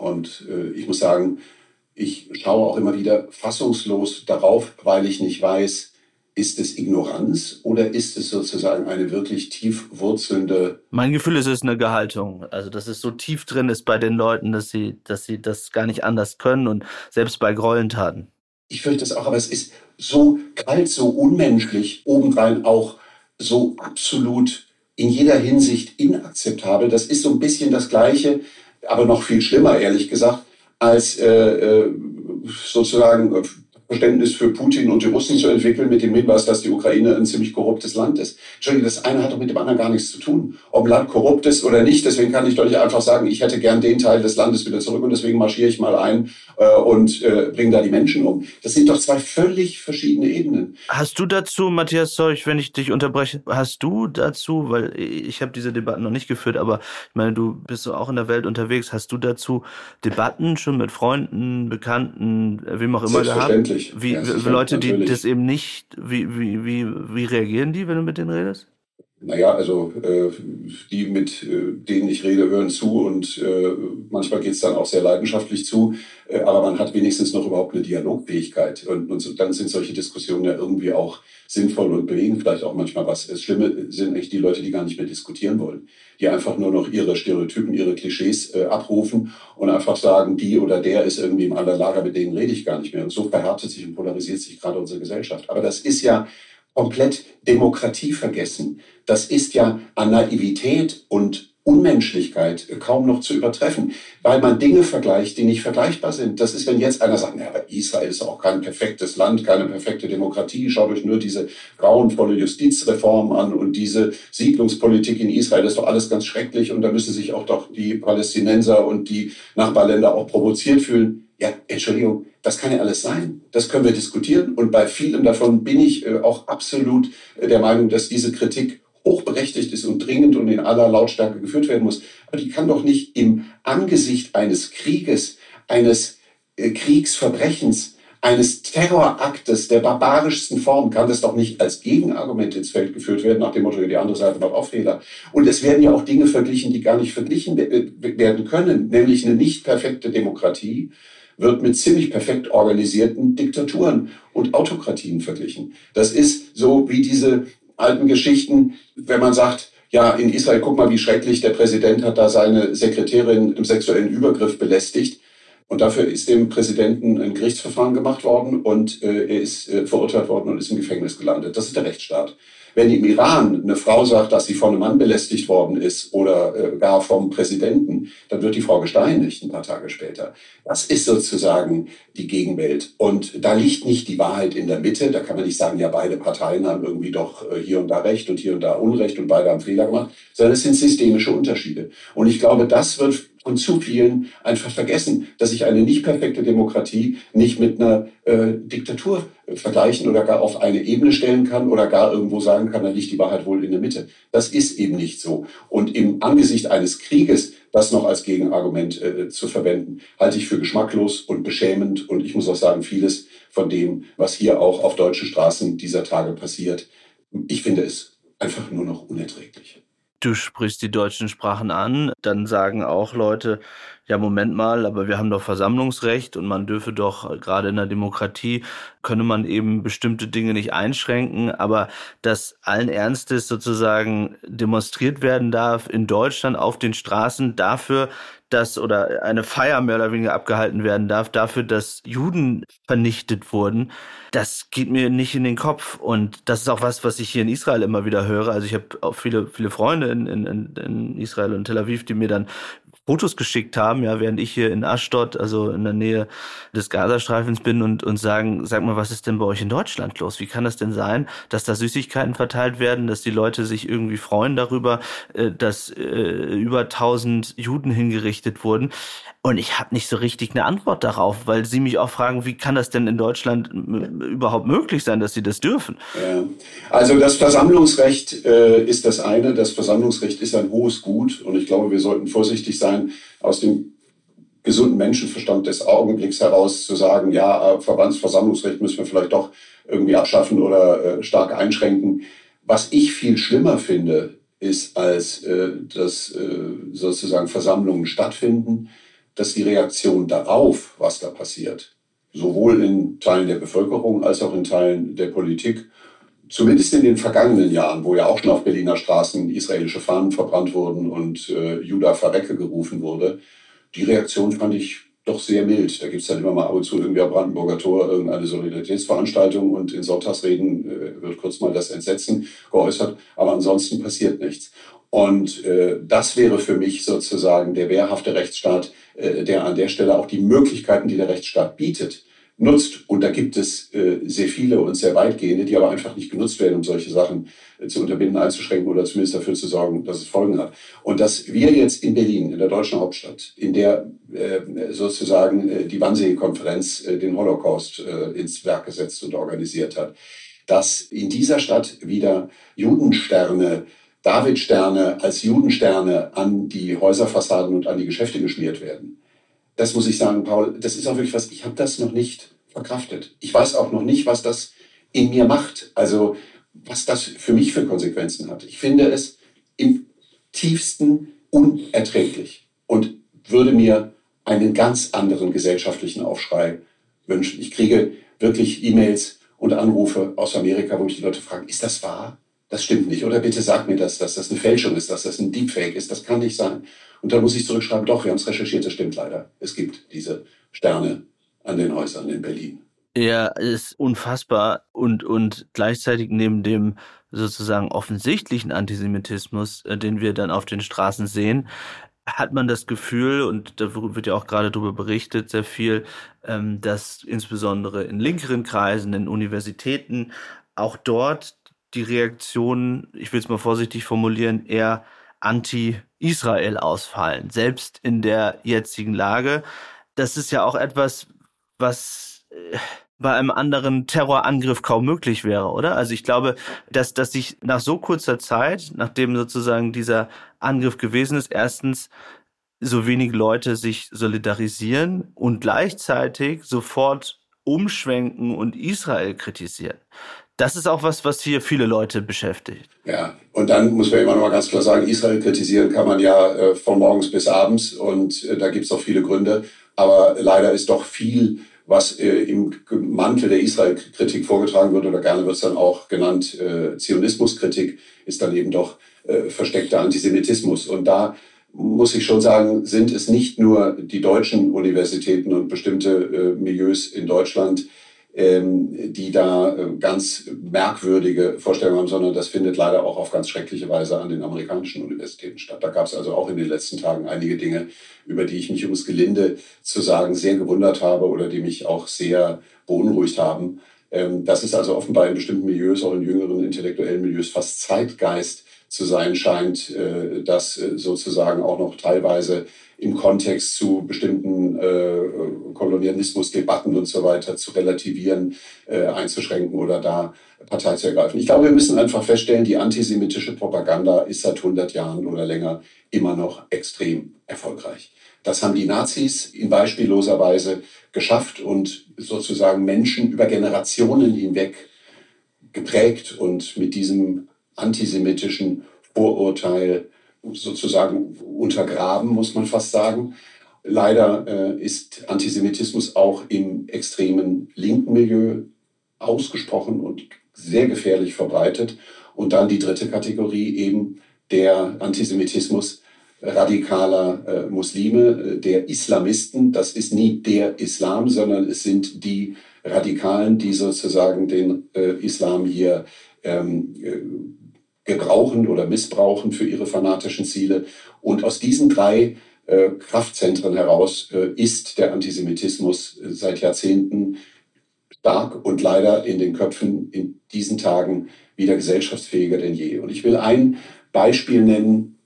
Und äh, ich muss sagen, ich schaue auch immer wieder fassungslos darauf, weil ich nicht weiß, Ist es Ignoranz oder ist es sozusagen eine wirklich tief wurzelnde?
Mein Gefühl ist, es ist eine Gehaltung. Also, dass es so tief drin ist bei den Leuten, dass sie, dass sie das gar nicht anders können und selbst bei Gräueltaten.
Ich fürchte das auch, aber es ist so kalt, so unmenschlich, obendrein auch so absolut in jeder Hinsicht inakzeptabel. Das ist so ein bisschen das Gleiche, aber noch viel schlimmer, ehrlich gesagt, als äh, äh sozusagen Verständnis für Putin und die Russen zu entwickeln mit dem Hinweis, dass die Ukraine ein ziemlich korruptes Land ist. Entschuldigung, das eine hat doch mit dem anderen gar nichts zu tun. Ob ein Land korrupt ist oder nicht, deswegen kann ich doch nicht einfach sagen, ich hätte gern den Teil des Landes wieder zurück und deswegen marschiere ich mal ein äh, und äh, bringe da die Menschen um. Das sind doch zwei völlig verschiedene Ebenen.
Hast du dazu, Matthias Zeug, wenn ich dich unterbreche, hast du dazu, weil ich habe diese Debatten noch nicht geführt, aber ich meine, du bist auch in der Welt unterwegs, hast du dazu Debatten schon mit Freunden, Bekannten, wem auch immer gehabt? Wie, ja, Leute, die natürlich. das eben nicht, wie, wie, wie, wie reagieren die, wenn du mit denen redest?
Naja, also äh, die, mit äh, denen ich rede, hören zu und äh, manchmal geht es dann auch sehr leidenschaftlich zu, äh, aber man hat wenigstens noch überhaupt eine Dialogfähigkeit und, und so, dann sind solche Diskussionen ja irgendwie auch sinnvoll und bewegen vielleicht auch manchmal was. Das Schlimme sind echt die Leute, die gar nicht mehr diskutieren wollen, die einfach nur noch ihre Stereotypen, ihre Klischees äh, abrufen und einfach sagen, die oder der ist irgendwie im anderen Lager, mit denen rede ich gar nicht mehr. Und so verhärtet sich und polarisiert sich gerade unsere Gesellschaft. Aber das ist ja komplett Demokratie vergessen. Das ist ja an Naivität und Unmenschlichkeit kaum noch zu übertreffen, weil man Dinge vergleicht, die nicht vergleichbar sind. Das ist, wenn jetzt einer sagt, naja, aber Israel ist auch kein perfektes Land, keine perfekte Demokratie. Schaut euch nur diese grauenvolle Justizreform an und diese Siedlungspolitik in Israel. Das ist doch alles ganz schrecklich und da müssen sich auch doch die Palästinenser und die Nachbarländer auch provoziert fühlen. Ja, Entschuldigung, das kann ja alles sein. Das können wir diskutieren. Und bei vielem davon bin ich äh, auch absolut äh, der Meinung, dass diese Kritik hochberechtigt ist und dringend und in aller Lautstärke geführt werden muss. Aber die kann doch nicht im Angesicht eines Krieges, eines äh, Kriegsverbrechens, eines Terroraktes der barbarischsten Form kann das doch nicht als Gegenargument ins Feld geführt werden, nach dem Motto, die andere Seite macht auch Fehler. Und es werden ja auch Dinge verglichen, die gar nicht verglichen äh, werden können, nämlich eine nicht perfekte Demokratie wird mit ziemlich perfekt organisierten Diktaturen und Autokratien verglichen. Das ist so wie diese alten Geschichten, wenn man sagt, ja, in Israel, guck mal, wie schrecklich, der Präsident hat da seine Sekretärin im sexuellen Übergriff belästigt. Und dafür ist dem Präsidenten ein Gerichtsverfahren gemacht worden und äh, er ist äh, verurteilt worden und ist im Gefängnis gelandet. Das ist der Rechtsstaat. Wenn im Iran eine Frau sagt, dass sie von einem Mann belästigt worden ist oder äh, gar vom Präsidenten, dann wird die Frau gesteinigt ein paar Tage später. Das ist sozusagen die Gegenwelt. Und da liegt nicht die Wahrheit in der Mitte. Da kann man nicht sagen, ja, beide Parteien haben irgendwie doch äh, hier und da Recht und hier und da Unrecht und beide haben Fehler gemacht, sondern es sind systemische Unterschiede. Und ich glaube, das wird von zu vielen einfach vergessen, dass sich eine nicht perfekte Demokratie nicht mit einer äh, Diktatur vergleichen oder gar auf eine Ebene stellen kann oder gar irgendwo sagen kann, da liegt die Wahrheit wohl in der Mitte. Das ist eben nicht so. Und im Angesicht eines Krieges das noch als Gegenargument äh, zu verwenden, halte ich für geschmacklos und beschämend. Und ich muss auch sagen, vieles von dem, was hier auch auf deutschen Straßen dieser Tage passiert, ich finde es einfach nur noch unerträglich
du sprichst die deutschen Sprachen an, dann sagen auch Leute, ja, Moment mal, aber wir haben doch Versammlungsrecht und man dürfe doch, gerade in der Demokratie, könne man eben bestimmte Dinge nicht einschränken, aber dass allen Ernstes sozusagen demonstriert werden darf in Deutschland auf den Straßen dafür, dass oder eine Feier mehr oder weniger abgehalten werden darf, dafür, dass Juden vernichtet wurden, das geht mir nicht in den Kopf. Und das ist auch was, was ich hier in Israel immer wieder höre. Also ich habe auch viele, viele Freunde in, in, in Israel und Tel Aviv, die mir dann Fotos geschickt haben, ja, während ich hier in Aschdod, also in der Nähe des Gazastreifens bin und, und sagen, sag mal, was ist denn bei euch in Deutschland los? Wie kann das denn sein, dass da Süßigkeiten verteilt werden, dass die Leute sich irgendwie freuen darüber, äh, dass äh, über 1000 Juden hingerichtet wurden? Und ich habe nicht so richtig eine Antwort darauf, weil sie mich auch fragen, wie kann das denn in Deutschland überhaupt möglich sein, dass sie das dürfen?
Also das Versammlungsrecht äh, ist das eine. Das Versammlungsrecht ist ein hohes Gut und ich glaube, wir sollten vorsichtig sein, aus dem gesunden Menschenverstand des Augenblicks heraus zu sagen, ja, äh, Verbandsversammlungsrecht müssen wir vielleicht doch irgendwie abschaffen oder äh, stark einschränken. Was ich viel schlimmer finde, ist, als äh, dass äh, sozusagen Versammlungen stattfinden, dass die Reaktion darauf, was da passiert, sowohl in Teilen der Bevölkerung als auch in Teilen der Politik zumindest in den vergangenen Jahren, wo ja auch schon auf Berliner Straßen israelische Fahnen verbrannt wurden und äh, Juda verrecke gerufen wurde, die Reaktion fand ich doch sehr mild. Da gibt es dann immer mal ab und zu irgendwie am Brandenburger Tor irgendeine Solidaritätsveranstaltung und in Sonntagsreden äh, wird kurz mal das Entsetzen geäußert, aber ansonsten passiert nichts. Und äh, das wäre für mich sozusagen der wehrhafte Rechtsstaat, äh, der an der Stelle auch die Möglichkeiten, die der Rechtsstaat bietet, nutzt. Und da gibt es äh, sehr viele und sehr weitgehende, die aber einfach nicht genutzt werden, um solche Sachen äh, zu unterbinden, einzuschränken oder zumindest dafür zu sorgen, dass es Folgen hat. Und dass wir jetzt in Berlin, in der deutschen Hauptstadt, in der äh, sozusagen äh, die Wannsee-Konferenz äh, den Holocaust äh, ins Werk gesetzt und organisiert hat, dass in dieser Stadt wieder Judensterne Davidsterne als Judensterne an die Häuserfassaden und an die Geschäfte geschmiert werden das muss ich sagen, Paul, das ist auch wirklich was, ich habe das noch nicht verkraftet. Ich weiß auch noch nicht, was das in mir macht. Also was das für mich für Konsequenzen hat. Ich finde es im tiefsten unerträglich und würde mir einen ganz anderen gesellschaftlichen Aufschrei wünschen. Ich kriege wirklich E-Mails und Anrufe aus Amerika, wo mich die Leute fragen, ist das wahr? Das stimmt nicht. Oder bitte sag mir das, dass das eine Fälschung ist, dass das ein Deepfake ist. Das kann nicht sein. Und dann muss ich zurückschreiben, doch, wir haben es recherchiert, das stimmt leider. Es gibt diese Sterne an den Häusern in Berlin.
Ja, ist unfassbar und, und gleichzeitig neben dem sozusagen offensichtlichen Antisemitismus, äh, den wir dann auf den Straßen sehen, hat man das Gefühl, und da wird ja auch gerade darüber berichtet, sehr viel, ähm, dass insbesondere in linkeren Kreisen, in Universitäten, auch dort die Reaktionen, ich will es mal vorsichtig formulieren, eher anti-Israel ausfallen, selbst in der jetzigen Lage. Das ist ja auch etwas, was äh, bei einem anderen Terrorangriff kaum möglich wäre, oder? Also ich glaube, dass, dass sich nach so kurzer Zeit, nachdem sozusagen dieser Angriff gewesen ist, erstens so wenig Leute sich solidarisieren und gleichzeitig sofort umschwenken und Israel kritisieren. Das ist auch was, was hier viele Leute beschäftigt.
Ja, und dann muss man immer noch mal ganz klar sagen, Israel kritisieren kann man ja äh, von morgens bis abends und äh, da gibt es auch viele Gründe. Aber leider ist doch viel, was äh, im Mantel der Israel-Kritik vorgetragen wird, oder gerne wird es dann auch genannt, äh, Zionismuskritik, ist dann eben doch äh, versteckter Antisemitismus. Und da muss ich schon sagen, sind es nicht nur die deutschen Universitäten und bestimmte äh, Milieus in Deutschland, die da äh, ganz merkwürdige Vorstellungen haben, sondern das findet leider auch auf ganz schreckliche Weise an den amerikanischen Universitäten statt. Da gab es also auch in den letzten Tagen einige Dinge, über die ich mich, um es gelinde zu sagen, sehr gewundert habe oder die mich auch sehr beunruhigt haben. Ähm, das ist also offenbar in bestimmten Milieus, auch in jüngeren intellektuellen Milieus, fast Zeitgeist zu sein scheint, äh, das äh, sozusagen auch noch teilweise im Kontext zu bestimmten äh, Kolonialismusdebatten und so weiter zu relativieren, äh, einzuschränken oder da Partei zu ergreifen. Ich glaube, wir müssen einfach feststellen, die antisemitische Propaganda ist seit 100 Jahren oder länger immer noch extrem erfolgreich. Das haben die Nazis in beispielloser Weise geschafft und sozusagen Menschen über Generationen hinweg geprägt und mit diesem antisemitischen Vorurteil sozusagen untergraben, muss man fast sagen. Leider äh, ist Antisemitismus auch im extremen linken Milieu ausgesprochen und sehr gefährlich verbreitet. Und dann die dritte Kategorie eben der Antisemitismus radikaler äh, Muslime, äh, der Islamisten. Das ist nie der Islam, sondern es sind die Radikalen, die sozusagen den äh, Islam hier ähm, äh, gebrauchen oder missbrauchen für ihre fanatischen Ziele. Und aus diesen drei äh, Kraftzentren heraus äh, ist der Antisemitismus äh, seit Jahrzehnten stark und leider in den Köpfen in diesen Tagen wieder gesellschaftsfähiger denn je. Und ich will ein Beispiel nennen,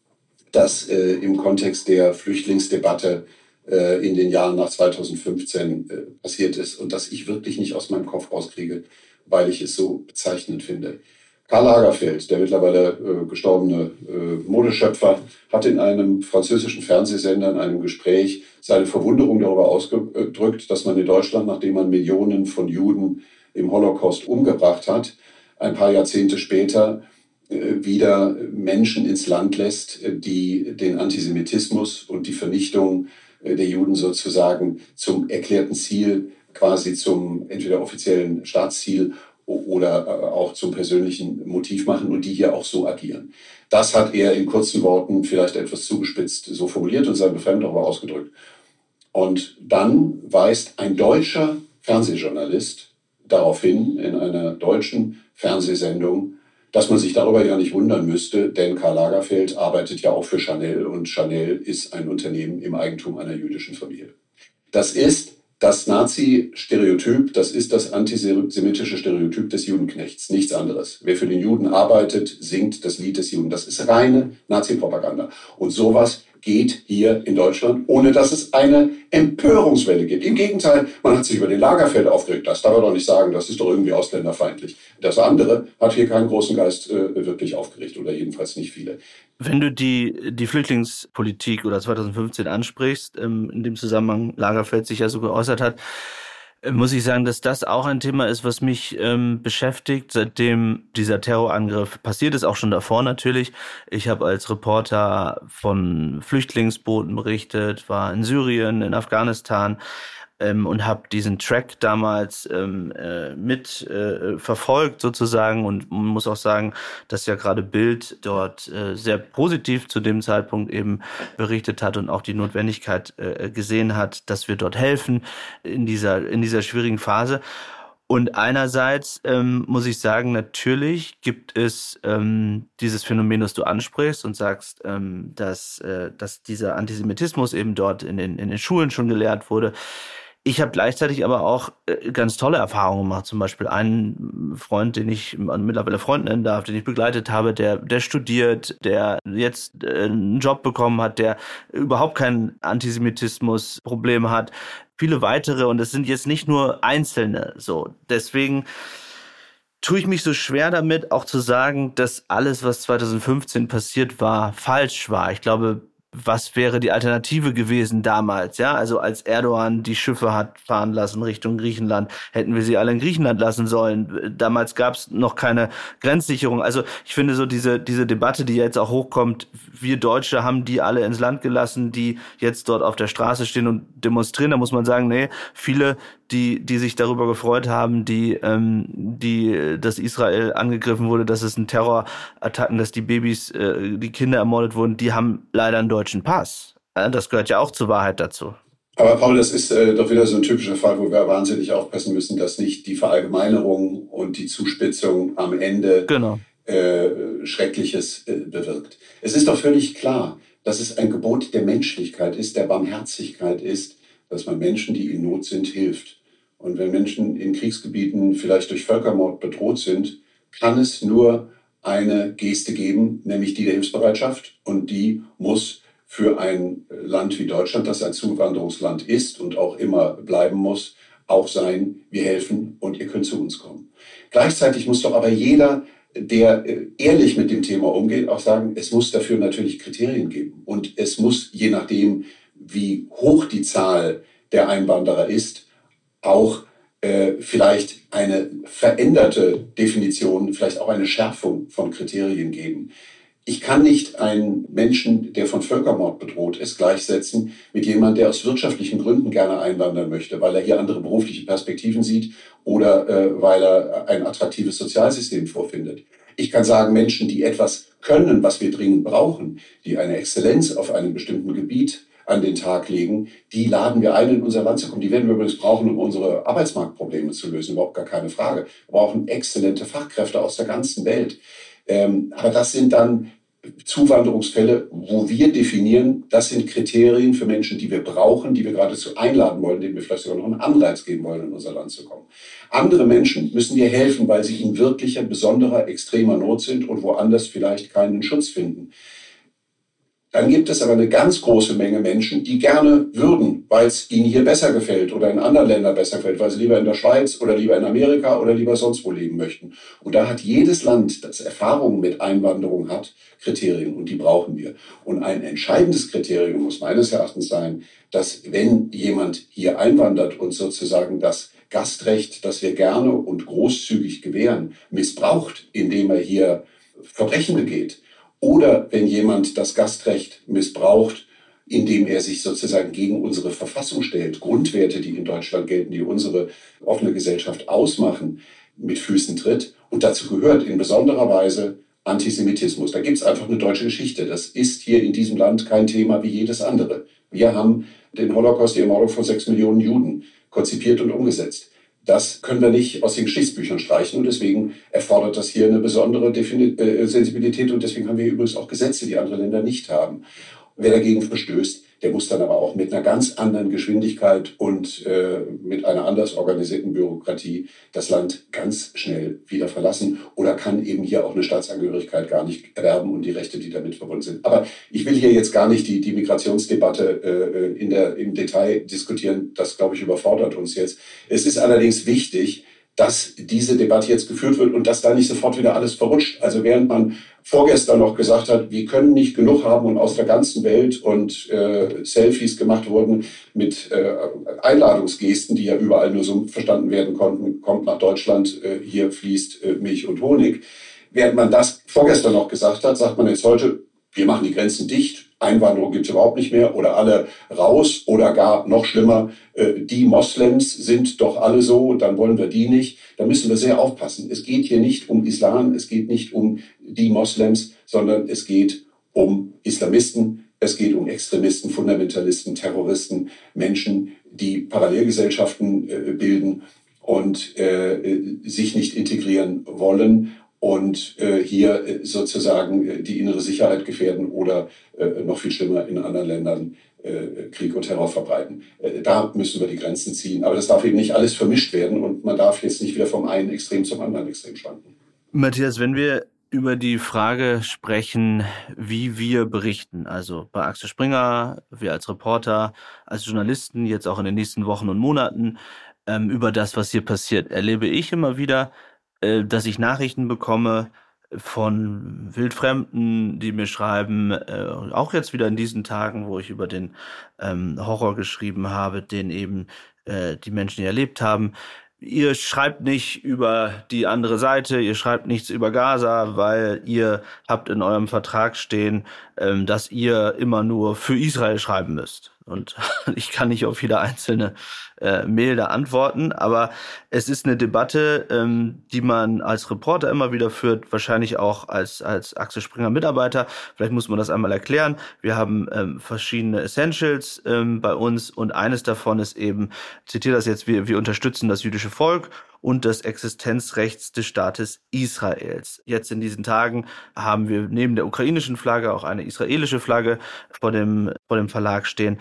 das äh, im Kontext der Flüchtlingsdebatte äh, in den Jahren nach 2015 äh, passiert ist und das ich wirklich nicht aus meinem Kopf rauskriege, weil ich es so bezeichnend finde. Karl Lagerfeld, der mittlerweile äh, gestorbene äh, Modeschöpfer, hat in einem französischen Fernsehsender in einem Gespräch seine Verwunderung darüber ausgedrückt, dass man in Deutschland, nachdem man Millionen von Juden im Holocaust umgebracht hat, ein paar Jahrzehnte später äh, wieder Menschen ins Land lässt, die den Antisemitismus und die Vernichtung äh, der Juden sozusagen zum erklärten Ziel, quasi zum entweder offiziellen Staatsziel oder äh, auch zum persönlichen Motiv machen und die hier auch so agieren. Das hat er in kurzen Worten vielleicht etwas zugespitzt so formuliert und sein Befremd auch ausgedrückt. Und dann weist ein deutscher Fernsehjournalist darauf hin, in einer deutschen Fernsehsendung, dass man sich darüber ja nicht wundern müsste, denn Karl Lagerfeld arbeitet ja auch für Chanel und Chanel ist ein Unternehmen im Eigentum einer jüdischen Familie. Das ist das Nazi-Stereotyp, das ist das antisemitische Stereotyp des Judenknechts, nichts anderes. Wer für den Juden arbeitet, singt das Lied des Juden. Das ist reine Nazi-Propaganda. Und sowas geht hier in Deutschland, ohne dass es eine Empörungswelle gibt. Im Gegenteil, man hat sich über den Lagerfeld aufgeregt. Das darf er doch nicht sagen, das ist doch irgendwie ausländerfeindlich. Das andere hat hier keinen großen Geist äh, wirklich aufgeregt oder jedenfalls nicht viele.
Wenn du die, die Flüchtlingspolitik oder 2015 ansprichst, ähm, in dem Zusammenhang Lagerfeld sich ja so geäußert hat, muss ich sagen, dass das auch ein Thema ist, was mich ähm, beschäftigt, seitdem dieser Terrorangriff passiert ist, auch schon davor natürlich. Ich habe als Reporter von Flüchtlingsbooten berichtet, war in Syrien, in Afghanistan, ähm, und habe diesen Track damals ähm, äh, mit äh, verfolgt sozusagen und man muss auch sagen, dass ja gerade Bild dort äh, sehr positiv zu dem Zeitpunkt eben berichtet hat und auch die Notwendigkeit äh, gesehen hat, dass wir dort helfen in dieser in dieser schwierigen Phase. Und einerseits ähm, muss ich sagen, natürlich gibt es ähm, dieses Phänomen, das du ansprichst und sagst, ähm, dass, äh, dass dieser Antisemitismus eben dort in den, in den Schulen schon gelehrt wurde. Ich habe gleichzeitig aber auch äh, ganz tolle Erfahrungen gemacht. Zum Beispiel einen Freund, den ich mittlerweile Freund nennen darf, den ich begleitet habe, der, der studiert, der jetzt äh, einen Job bekommen hat, der überhaupt kein Antisemitismus-Problem hat. Viele weitere und es sind jetzt nicht nur Einzelne. So, deswegen tue ich mich so schwer damit, auch zu sagen, dass alles, was 2015 passiert war, falsch war. Ich glaube, was wäre die Alternative gewesen damals? Ja, also als Erdogan die Schiffe hat fahren lassen Richtung Griechenland, hätten wir sie alle in Griechenland lassen sollen. Damals gab es noch keine Grenzsicherung. Also ich finde so diese diese Debatte, die jetzt auch hochkommt, wir Deutsche haben die alle ins Land gelassen, die jetzt dort auf der Straße stehen und demonstrieren. Da muss man sagen, nee, viele die, die sich darüber gefreut haben, die, ähm, die, dass Israel angegriffen wurde, dass es ein Terrorattacken, dass die Babys, äh, die Kinder ermordet wurden, die haben leider einen deutschen Pass. Das gehört ja auch zur Wahrheit dazu.
Aber Paul, das ist äh, doch wieder so ein typischer Fall, wo wir wahnsinnig aufpassen müssen, dass nicht die Verallgemeinerung und die Zuspitzung am Ende genau. äh, Schreckliches äh, bewirkt. Es ist doch völlig klar, dass es ein Gebot der Menschlichkeit ist, der Barmherzigkeit ist, dass man Menschen, die in Not sind, hilft. Und wenn Menschen in Kriegsgebieten vielleicht durch Völkermord bedroht sind, kann es nur eine Geste geben, nämlich die der Hilfsbereitschaft. Und die muss für ein Land wie Deutschland, das ein Zuwanderungsland ist und auch immer bleiben muss, auch sein, wir helfen und ihr könnt zu uns kommen. Gleichzeitig muss doch aber jeder, der äh, ehrlich mit dem Thema umgeht, auch sagen, es muss dafür natürlich Kriterien geben. Und es muss, je nachdem, wie hoch die Zahl der Einwanderer ist, auch äh, vielleicht eine veränderte Definition, vielleicht auch eine Schärfung von Kriterien geben. Ich kann nicht einen Menschen, der von Völkermord bedroht ist, gleichsetzen mit jemandem, der aus wirtschaftlichen Gründen gerne einwandern möchte, weil er hier andere berufliche Perspektiven sieht oder äh, weil er ein attraktives Sozialsystem vorfindet. Ich kann sagen, Menschen, die etwas können, was wir dringend brauchen, die eine Exzellenz auf einem bestimmten Gebiet an den Tag legen, die laden wir ein, in unser Land zu kommen. Die werden wir übrigens brauchen, um unsere Arbeitsmarktprobleme zu lösen, überhaupt gar keine Frage. Wir brauchen exzellente Fachkräfte aus der ganzen Welt. Ähm, aber das sind dann Zuwanderungsfälle, wo wir definieren, das sind Kriterien für Menschen, die wir brauchen, die wir geradezu einladen wollen, denen wir vielleicht sogar noch einen Anreiz geben wollen, in unser Land zu kommen. Andere Menschen müssen wir helfen, weil sie in wirklicher, besonderer, extremer Not sind und woanders vielleicht keinen Schutz finden. Dann gibt es aber eine ganz große Menge Menschen, die gerne würden, weil es ihnen hier besser gefällt oder in anderen Ländern besser gefällt, weil sie lieber in der Schweiz oder lieber in Amerika oder lieber sonst wo leben möchten. Und da hat jedes Land, das Erfahrungen mit Einwanderung hat, Kriterien und die brauchen wir. Und ein entscheidendes Kriterium muss meines Erachtens sein, dass wenn jemand hier einwandert und sozusagen das Gastrecht, das wir gerne und großzügig gewähren, missbraucht, indem er hier Verbrechen begeht, oder wenn jemand das Gastrecht missbraucht, indem er sich sozusagen gegen unsere Verfassung stellt, Grundwerte, die in Deutschland gelten, die unsere offene Gesellschaft ausmachen, mit Füßen tritt. Und dazu gehört in besonderer Weise Antisemitismus. Da gibt es einfach eine deutsche Geschichte. Das ist hier in diesem Land kein Thema wie jedes andere. Wir haben den Holocaust, die Ermordung von sechs Millionen Juden, konzipiert und umgesetzt. Das können wir nicht aus den Geschichtsbüchern streichen und deswegen erfordert das hier eine besondere Defini äh, Sensibilität und deswegen haben wir übrigens auch Gesetze, die andere Länder nicht haben. Wer dagegen verstößt, der muss dann aber auch mit einer ganz anderen Geschwindigkeit und äh, mit einer anders organisierten Bürokratie das Land ganz schnell wieder verlassen oder kann eben hier auch eine Staatsangehörigkeit gar nicht erwerben und die Rechte, die damit verbunden sind. Aber ich will hier jetzt gar nicht die, die Migrationsdebatte äh, in der, im Detail diskutieren. Das, glaube ich, überfordert uns jetzt. Es ist allerdings wichtig, dass diese Debatte jetzt geführt wird und dass da nicht sofort wieder alles verrutscht. Also während man vorgestern noch gesagt hat, wir können nicht genug haben und aus der ganzen Welt und äh, Selfies gemacht wurden mit äh, Einladungsgesten, die ja überall nur so verstanden werden konnten, kommt nach Deutschland, äh, hier fließt äh, Milch und Honig. Während man das vorgestern noch gesagt hat, sagt man jetzt heute, wir machen die Grenzen dicht, Einwanderung gibt es überhaupt nicht mehr oder alle raus oder gar noch schlimmer, äh, die Moslems sind doch alle so, dann wollen wir die nicht. Da müssen wir sehr aufpassen. Es geht hier nicht um Islam, es geht nicht um die Moslems, sondern es geht um Islamisten, es geht um Extremisten, Fundamentalisten, Terroristen, Menschen, die Parallelgesellschaften äh, bilden und äh, sich nicht integrieren wollen und äh, hier äh, sozusagen äh, die innere Sicherheit gefährden oder äh, noch viel schlimmer in anderen Ländern äh, Krieg und Terror verbreiten. Äh, da müssen wir die Grenzen ziehen. Aber das darf eben nicht alles vermischt werden und man darf jetzt nicht wieder vom einen Extrem zum anderen Extrem schwanken.
Matthias, wenn wir über die Frage sprechen, wie wir berichten, also bei Axel Springer, wir als Reporter, als Journalisten, jetzt auch in den nächsten Wochen und Monaten, ähm, über das, was hier passiert, erlebe ich immer wieder, äh, dass ich Nachrichten bekomme von Wildfremden, die mir schreiben, äh, auch jetzt wieder in diesen Tagen, wo ich über den ähm, Horror geschrieben habe, den eben äh, die Menschen erlebt haben. Ihr schreibt nicht über die andere Seite, ihr schreibt nichts über Gaza, weil ihr habt in eurem Vertrag stehen, ähm, dass ihr immer nur für Israel schreiben müsst. Und <laughs> ich kann nicht auf jede einzelne äh, Mail da antworten, aber es ist eine Debatte, ähm, die man als Reporter immer wieder führt, wahrscheinlich auch als, als Axel Springer Mitarbeiter. Vielleicht muss man das einmal erklären. Wir haben ähm, verschiedene Essentials ähm, bei uns und eines davon ist eben, zitiere das jetzt, wir, wir unterstützen das jüdische Volk und das Existenzrechts des Staates Israels. Jetzt in diesen Tagen haben wir neben der ukrainischen Flagge auch eine israelische Flagge vor dem, vor dem Verlag stehen.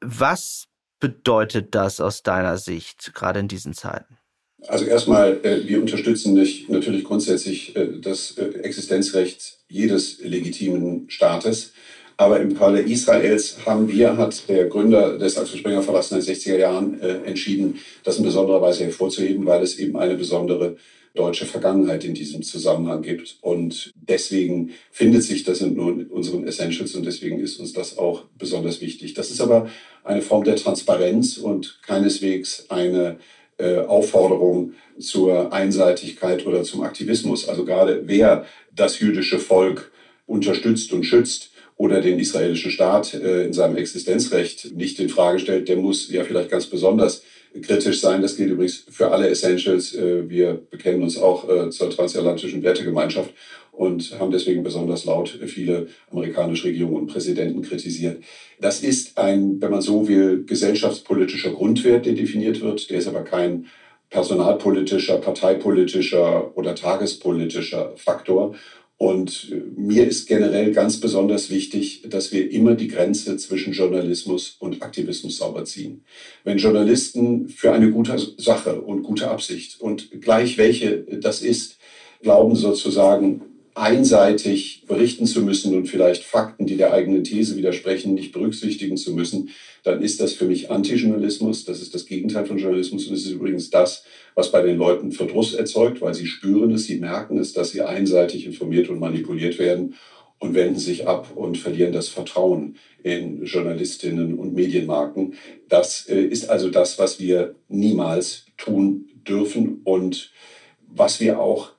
Was bedeutet das aus deiner Sicht, gerade in diesen Zeiten?
Also erstmal, äh, wir unterstützen natürlich grundsätzlich äh, das äh, Existenzrecht jedes legitimen Staates. Aber im Falle Israels haben wir, hat der Gründer des Axel Springer Verlags in den 60er Jahren äh, entschieden, das in besonderer Weise hervorzuheben, weil es eben eine besondere deutsche Vergangenheit in diesem Zusammenhang gibt. Und deswegen findet sich das in unseren Essentials und deswegen ist uns das auch besonders wichtig. Das ist aber eine Form der Transparenz und keineswegs eine äh, Aufforderung zur Einseitigkeit oder zum Aktivismus. Also gerade wer das jüdische Volk unterstützt und schützt, oder den israelischen Staat äh, in seinem Existenzrecht nicht in Frage stellt, der muss ja vielleicht ganz besonders kritisch sein. Das gilt übrigens für alle Essentials. Äh, wir bekennen uns auch äh, zur transatlantischen Wertegemeinschaft und haben deswegen besonders laut viele amerikanische Regierungen und Präsidenten kritisiert. Das ist ein, wenn man so will, gesellschaftspolitischer Grundwert, der definiert wird. Der ist aber kein personalpolitischer, parteipolitischer oder tagespolitischer Faktor. Und mir ist generell ganz besonders wichtig, dass wir immer die Grenze zwischen Journalismus und Aktivismus sauber ziehen. Wenn Journalisten für eine gute Sache und gute Absicht und gleich welche das ist, glauben sozusagen, einseitig berichten zu müssen und vielleicht Fakten, die der eigenen These widersprechen, nicht berücksichtigen zu müssen, dann ist das für mich Antijournalismus. Das ist das Gegenteil von Journalismus und es ist übrigens das, was bei den Leuten Verdruss erzeugt, weil sie spüren es, sie merken es, dass sie einseitig informiert und manipuliert werden und wenden sich ab und verlieren das Vertrauen in Journalistinnen und Medienmarken. Das äh, ist also das, was wir niemals tun dürfen und was wir auch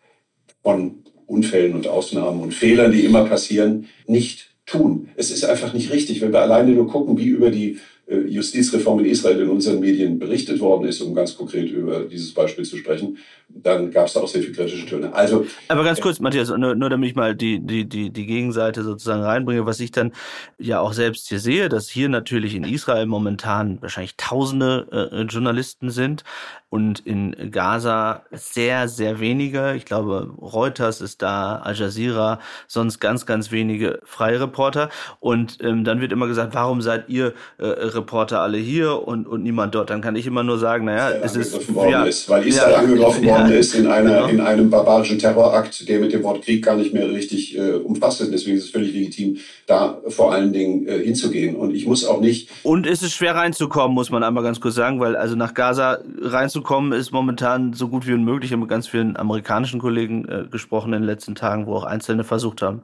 von Unfällen und Ausnahmen und Fehlern, die immer passieren, nicht tun. Es ist einfach nicht richtig, wenn wir alleine nur gucken, wie über die äh, Justizreform in Israel in unseren Medien berichtet worden ist, um ganz konkret über dieses Beispiel zu sprechen. dann gab es da auch sehr viele kritische Töne. Also,
Aber ganz kurz, Matthias, nur, nur damit ich mal die, die, die, die Gegenseite sozusagen reinbringe, was ich dann ja auch selbst hier sehe, dass hier natürlich in Israel momentan wahrscheinlich tausende äh, Journalisten sind und in Gaza sehr, sehr wenige. Ich glaube, Reuters ist da, Al Jazeera, sonst ganz, ganz wenige freie Reporter. Und ähm, dann wird immer gesagt, warum seid ihr äh, Reporter alle hier und, und niemand dort? Dann kann ich immer nur sagen, naja, es ist,
worden ja, ist, weil Israel ja, angegriffen ja, worden ist in, einer, genau. in einem barbarischen Terrorakt, der mit dem Wort Krieg gar nicht mehr richtig äh, umfasst ist. Deswegen ist es völlig legitim, da vor allen Dingen äh, hinzugehen. Und ich muss auch nicht.
Und es ist schwer reinzukommen, muss man einmal ganz kurz sagen, weil also nach Gaza reinzukommen, kommen, ist momentan so gut wie unmöglich. Ich habe mit ganz vielen amerikanischen Kollegen äh, gesprochen in den letzten Tagen, wo auch Einzelne versucht haben.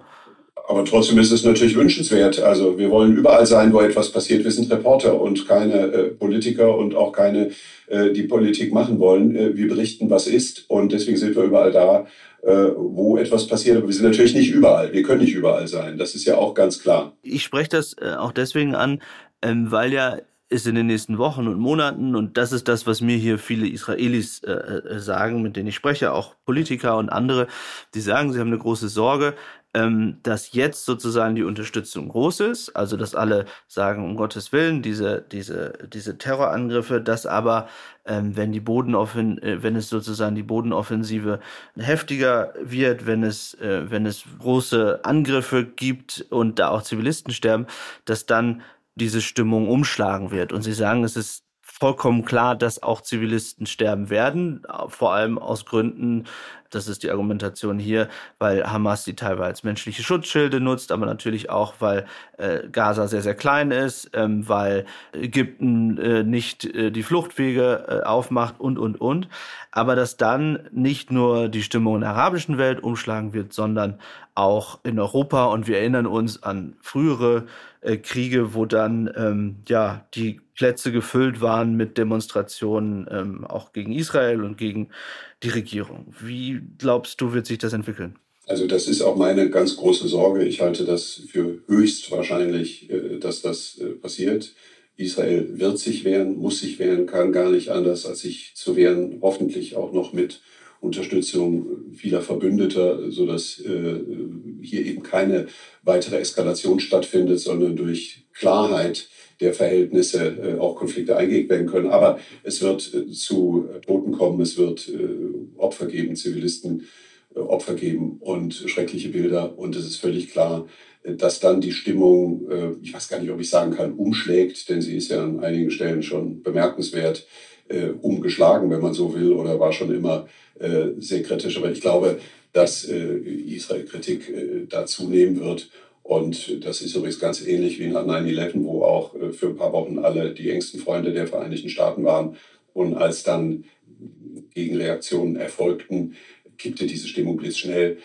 Aber trotzdem ist es natürlich wünschenswert. Also wir wollen überall sein, wo etwas passiert. Wir sind Reporter und keine äh, Politiker und auch keine, äh, die Politik machen wollen. Äh, wir berichten, was ist und deswegen sind wir überall da, äh, wo etwas passiert. Aber wir sind natürlich nicht überall. Wir können nicht überall sein. Das ist ja auch ganz klar.
Ich spreche das äh, auch deswegen an, ähm, weil ja ist in den nächsten Wochen und Monaten, und das ist das, was mir hier viele Israelis äh, äh, sagen, mit denen ich spreche, auch Politiker und andere, die sagen, sie haben eine große Sorge, ähm, dass jetzt sozusagen die Unterstützung groß ist, also dass alle sagen, um Gottes Willen, diese, diese, diese Terrorangriffe, dass aber, ähm, wenn die Bodenoffen, äh, wenn es sozusagen die Bodenoffensive heftiger wird, wenn es, äh, wenn es große Angriffe gibt und da auch Zivilisten sterben, dass dann diese Stimmung umschlagen wird. Und Sie sagen, es ist vollkommen klar, dass auch Zivilisten sterben werden, vor allem aus Gründen, das ist die Argumentation hier, weil Hamas die teilweise menschliche Schutzschilde nutzt, aber natürlich auch, weil äh, Gaza sehr, sehr klein ist, ähm, weil Ägypten äh, nicht äh, die Fluchtwege äh, aufmacht und, und, und. Aber dass dann nicht nur die Stimmung in der arabischen Welt umschlagen wird, sondern auch in Europa. Und wir erinnern uns an frühere äh, Kriege, wo dann ähm, ja die Plätze gefüllt waren mit Demonstrationen ähm, auch gegen Israel und gegen die Regierung. Wie glaubst du, wird sich das entwickeln?
Also das ist auch meine ganz große Sorge. Ich halte das für höchst wahrscheinlich, äh, dass das äh, passiert. Israel wird sich wehren, muss sich wehren, kann gar nicht anders, als sich zu wehren, hoffentlich auch noch mit Unterstützung vieler Verbündeter, sodass äh, hier eben keine weitere Eskalation stattfindet, sondern durch Klarheit der Verhältnisse äh, auch Konflikte eingegangen werden können. Aber es wird äh, zu Toten kommen, es wird äh, Opfer geben, Zivilisten äh, Opfer geben und schreckliche Bilder. Und es ist völlig klar, äh, dass dann die Stimmung, ich weiß gar nicht, ob ich sagen kann, umschlägt, denn sie ist ja an einigen Stellen schon bemerkenswert umgeschlagen, wenn man so will, oder war schon immer sehr kritisch. Aber ich glaube, dass Israel-Kritik da zunehmen wird und das ist übrigens ganz ähnlich wie nach 9-11, wo auch äh, für ein paar Wochen alle die engsten Freunde der Vereinigten Staaten waren. Und als dann Gegenreaktionen erfolgten, kippte diese Stimmung blitzschnell.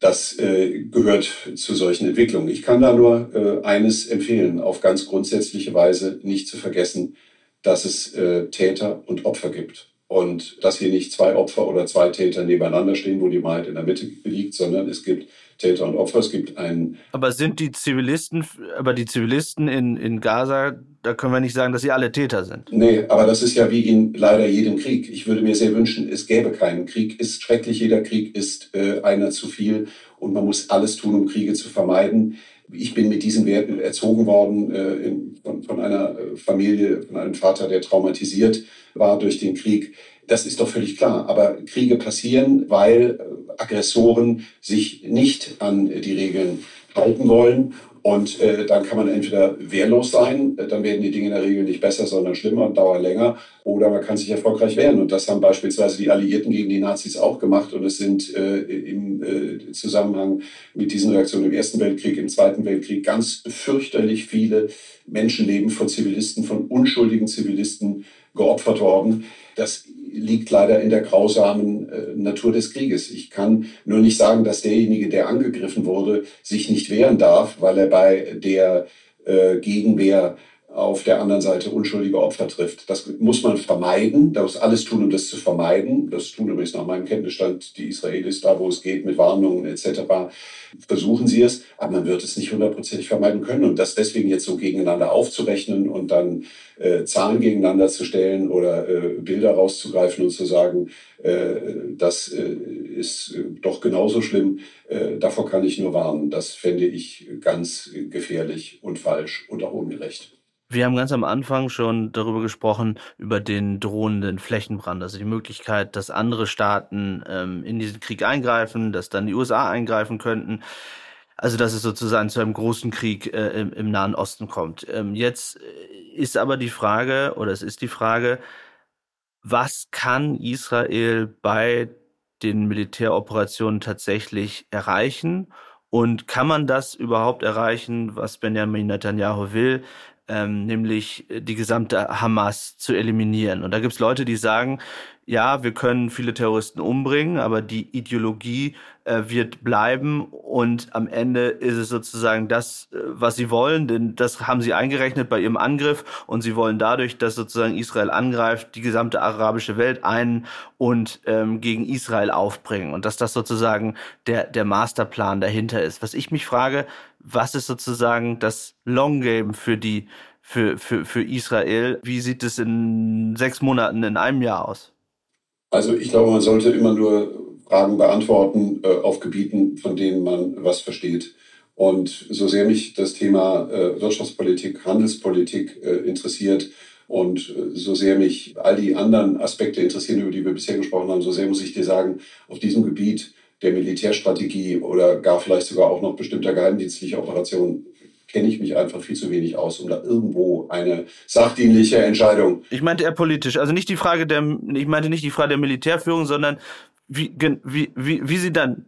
Das äh, gehört zu solchen Entwicklungen. Ich kann da nur äh, eines empfehlen, auf ganz grundsätzliche Weise nicht zu vergessen, dass es äh, Täter und Opfer gibt. Und dass hier nicht zwei Opfer oder zwei Täter nebeneinander stehen, wo die Mehrheit in der Mitte liegt, sondern es gibt Täter und Opfer. Es gibt einen.
Aber sind die Zivilisten, aber die Zivilisten in, in Gaza, da können wir nicht sagen, dass sie alle Täter sind.
Nee, aber das ist ja wie in leider jedem Krieg. Ich würde mir sehr wünschen, es gäbe keinen Krieg. Ist schrecklich, jeder Krieg ist äh, einer zu viel und man muss alles tun, um Kriege zu vermeiden. Ich bin mit diesen Werten erzogen worden äh, in, von, von einer äh, Familie, von einem Vater, der traumatisiert war durch den Krieg. Das ist doch völlig klar. Aber Kriege passieren, weil äh, Aggressoren sich nicht an die Regeln halten wollen. Und äh, dann kann man entweder wehrlos sein, dann werden die Dinge in der Regel nicht besser, sondern schlimmer und dauern länger, oder man kann sich erfolgreich wehren. Und das haben beispielsweise die Alliierten gegen die Nazis auch gemacht. Und es sind äh, im äh, Zusammenhang mit diesen Reaktionen im Ersten Weltkrieg, im Zweiten Weltkrieg ganz fürchterlich viele Menschenleben von Zivilisten, von unschuldigen Zivilisten geopfert worden. Das liegt leider in der grausamen äh, Natur des Krieges. Ich kann nur nicht sagen, dass derjenige, der angegriffen wurde, sich nicht wehren darf, weil er bei der äh, Gegenwehr auf der anderen Seite unschuldige Opfer trifft. Das muss man vermeiden. Da muss alles tun, um das zu vermeiden. Das tun übrigens nach meinem Kenntnisstand die Israelis da, wo es geht, mit Warnungen etc. Versuchen sie es, aber man wird es nicht hundertprozentig vermeiden können. Und das deswegen jetzt so gegeneinander aufzurechnen und dann äh, Zahlen gegeneinander zu stellen oder äh, Bilder rauszugreifen und zu sagen, äh, das äh, ist doch genauso schlimm, äh, davor kann ich nur warnen. Das fände ich ganz gefährlich und falsch und auch ungerecht.
Wir haben ganz am Anfang schon darüber gesprochen, über den drohenden Flächenbrand, also die Möglichkeit, dass andere Staaten ähm, in diesen Krieg eingreifen, dass dann die USA eingreifen könnten. Also dass es sozusagen zu einem großen Krieg äh, im, im, Nahen Osten kommt. Ähm, jetzt ist aber die Frage, oder es ist die Frage, was kann Israel bei den Militäroperationen tatsächlich erreichen? Und kann man das überhaupt erreichen, was Benjamin Netanyahu will, ähm, nämlich die gesamte Hamas zu eliminieren? Und da gibt es Leute, die sagen, ja, wir können viele Terroristen umbringen, aber die Ideologie äh, wird bleiben und am Ende ist es sozusagen das, äh, was sie wollen, denn das haben sie eingerechnet bei ihrem Angriff und sie wollen dadurch, dass sozusagen Israel angreift, die gesamte arabische Welt ein und ähm, gegen Israel aufbringen und dass das sozusagen der, der Masterplan dahinter ist. Was ich mich frage, was ist sozusagen das Long Game für die für, für, für Israel? Wie sieht es in sechs Monaten, in einem Jahr aus?
Also ich glaube, man sollte immer nur Fragen beantworten äh, auf Gebieten, von denen man was versteht. Und so sehr mich das Thema äh, Wirtschaftspolitik, Handelspolitik äh, interessiert und äh, so sehr mich all die anderen Aspekte interessieren, über die wir bisher gesprochen haben, so sehr muss ich dir sagen, auf diesem Gebiet der Militärstrategie oder gar vielleicht sogar auch noch bestimmter geheimdienstlicher Operationen kenne ich mich einfach viel zu wenig aus, um da irgendwo eine sachdienliche Entscheidung.
Ich meinte eher politisch, also nicht die Frage der, ich meinte nicht die Frage der Militärführung, sondern wie, wie, wie, wie sie dann,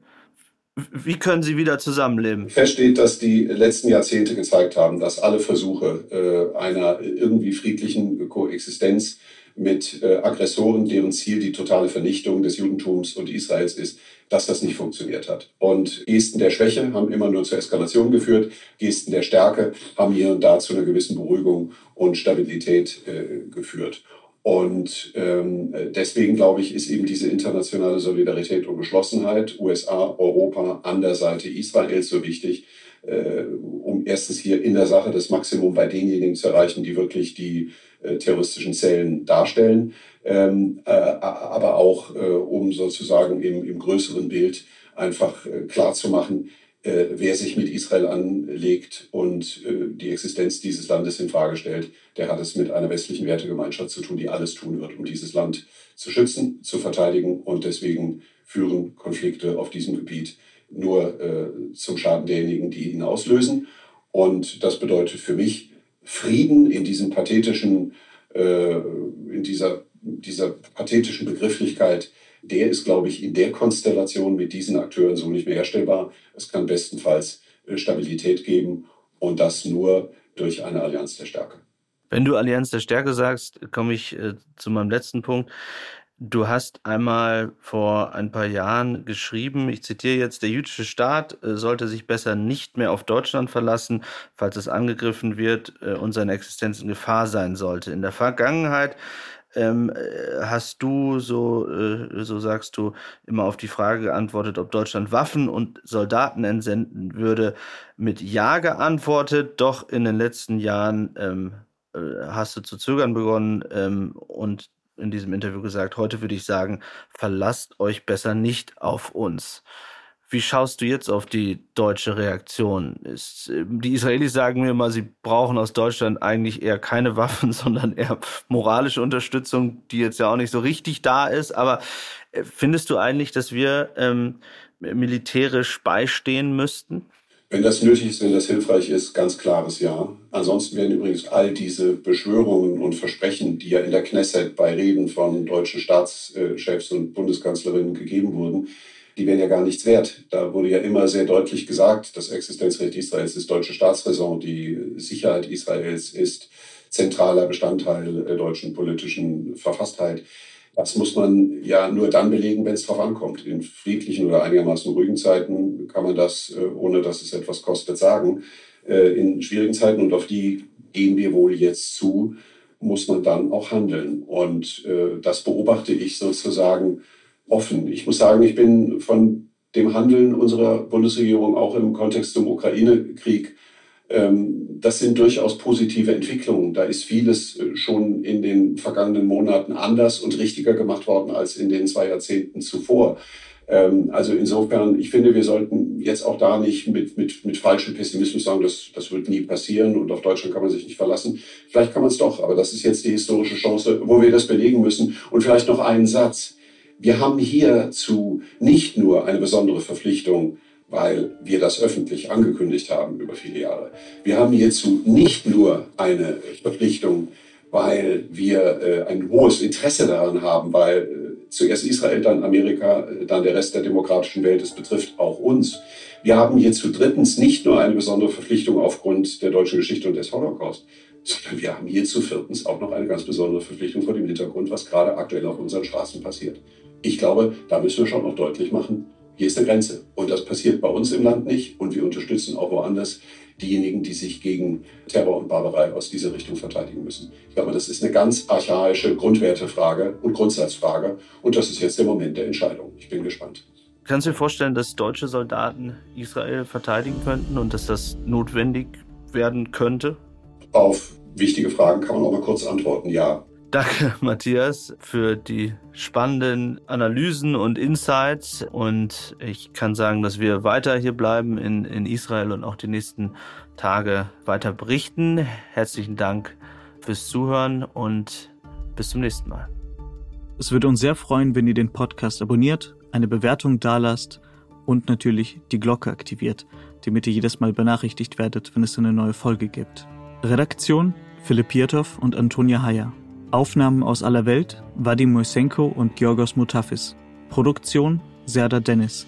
wie können sie wieder zusammenleben?
Fest steht, dass die letzten Jahrzehnte gezeigt haben, dass alle Versuche äh, einer irgendwie friedlichen Koexistenz mit äh, Aggressoren, deren Ziel die totale Vernichtung des Judentums und Israels ist, dass das nicht funktioniert hat. Und Gesten der Schwäche haben immer nur zur Eskalation geführt. Gesten der Stärke haben hier und da zu einer gewissen Beruhigung und Stabilität äh, geführt. Und ähm, deswegen glaube ich, ist eben diese internationale Solidarität und Geschlossenheit USA, Europa an der Seite Israels so wichtig, äh, um erstens hier in der Sache das Maximum bei denjenigen zu erreichen, die wirklich die äh, terroristischen Zellen darstellen, ähm, äh, aber auch äh, um sozusagen im, im größeren Bild einfach äh, klarzumachen, äh, wer sich mit Israel anlegt und die Existenz dieses Landes in Frage stellt, der hat es mit einer westlichen Wertegemeinschaft zu tun, die alles tun wird, um dieses Land zu schützen, zu verteidigen und deswegen führen Konflikte auf diesem Gebiet nur äh, zum Schaden derjenigen, die ihn auslösen. Und das bedeutet für mich, Frieden in diesem pathetischen, äh, in dieser, dieser pathetischen Begrifflichkeit, der ist, glaube ich, in der Konstellation mit diesen Akteuren so nicht mehr herstellbar. Es kann bestenfalls äh, Stabilität geben und das nur durch eine Allianz der Stärke.
Wenn du Allianz der Stärke sagst, komme ich äh, zu meinem letzten Punkt. Du hast einmal vor ein paar Jahren geschrieben, ich zitiere jetzt, der jüdische Staat äh, sollte sich besser nicht mehr auf Deutschland verlassen, falls es angegriffen wird äh, und seine Existenz in Gefahr sein sollte. In der Vergangenheit ähm, äh, hast du, so, äh, so sagst du, immer auf die Frage geantwortet, ob Deutschland Waffen und Soldaten entsenden würde, mit Ja geantwortet. Doch in den letzten Jahren ähm, hast du zu zögern begonnen ähm, und in diesem Interview gesagt, heute würde ich sagen, verlasst euch besser nicht auf uns. Wie schaust du jetzt auf die deutsche Reaktion? Ist, ähm, die Israelis sagen mir mal, sie brauchen aus Deutschland eigentlich eher keine Waffen, <laughs> sondern eher moralische Unterstützung, die jetzt ja auch nicht so richtig da ist. Aber äh, findest du eigentlich, dass wir ähm, militärisch beistehen müssten?
Wenn das nötig ist, wenn das hilfreich ist, ganz klares Ja. Ansonsten werden übrigens all diese Beschwörungen und Versprechen, die ja in der Knesset bei Reden von deutschen Staatschefs und Bundeskanzlerinnen gegeben wurden, die wären ja gar nichts wert. Da wurde ja immer sehr deutlich gesagt, das Existenzrecht Israels ist deutsche Staatsräson, die Sicherheit Israels ist zentraler Bestandteil der deutschen politischen Verfasstheit. Das muss man ja nur dann belegen, wenn es darauf ankommt. In friedlichen oder einigermaßen ruhigen Zeiten kann man das, äh, ohne dass es etwas kostet, sagen. Äh, in schwierigen Zeiten und auf die gehen wir wohl jetzt zu, muss man dann auch handeln. Und äh, das beobachte ich sozusagen offen. Ich muss sagen, ich bin von dem Handeln unserer Bundesregierung auch im Kontext zum Ukraine-Krieg ähm, das sind durchaus positive Entwicklungen. Da ist vieles äh, schon in den vergangenen Monaten anders und richtiger gemacht worden als in den zwei Jahrzehnten zuvor. Ähm, also insofern, ich finde, wir sollten jetzt auch da nicht mit, mit, mit falschem Pessimismus sagen, das, das wird nie passieren und auf Deutschland kann man sich nicht verlassen. Vielleicht kann man es doch, aber das ist jetzt die historische Chance, wo wir das belegen müssen. Und vielleicht noch einen Satz. Wir haben hierzu nicht nur eine besondere Verpflichtung, weil wir das öffentlich angekündigt haben über viele Jahre. Wir haben hierzu nicht nur eine Verpflichtung, weil wir äh, ein hohes Interesse daran haben, weil äh, zuerst Israel, dann Amerika, äh, dann der Rest der demokratischen Welt, es betrifft auch uns. Wir haben hierzu drittens nicht nur eine besondere Verpflichtung aufgrund der deutschen Geschichte und des Holocaust, sondern wir haben hierzu viertens auch noch eine ganz besondere Verpflichtung vor dem Hintergrund, was gerade aktuell auf unseren Straßen passiert. Ich glaube, da müssen wir schon noch deutlich machen, hier ist eine Grenze. Und das passiert bei uns im Land nicht. Und wir unterstützen auch woanders diejenigen, die sich gegen Terror und Barbarei aus dieser Richtung verteidigen müssen. Ich glaube, das ist eine ganz archaische Grundwertefrage und Grundsatzfrage. Und das ist jetzt der Moment der Entscheidung. Ich bin gespannt.
Kannst du dir vorstellen, dass deutsche Soldaten Israel verteidigen könnten und dass das notwendig werden könnte?
Auf wichtige Fragen kann man auch mal kurz antworten, ja.
Danke, <laughs> Matthias, für die spannenden Analysen und Insights. Und ich kann sagen, dass wir weiter hier bleiben in, in Israel und auch die nächsten Tage weiter berichten. Herzlichen Dank fürs Zuhören und bis zum nächsten Mal.
Es würde uns sehr freuen, wenn ihr den Podcast abonniert, eine Bewertung dalasst und natürlich die Glocke aktiviert, damit ihr jedes Mal benachrichtigt werdet, wenn es eine neue Folge gibt. Redaktion Philipp Pietow und Antonia Heyer. Aufnahmen aus aller Welt Vadim Moisenko und Georgos Mutafis. Produktion Serda Dennis.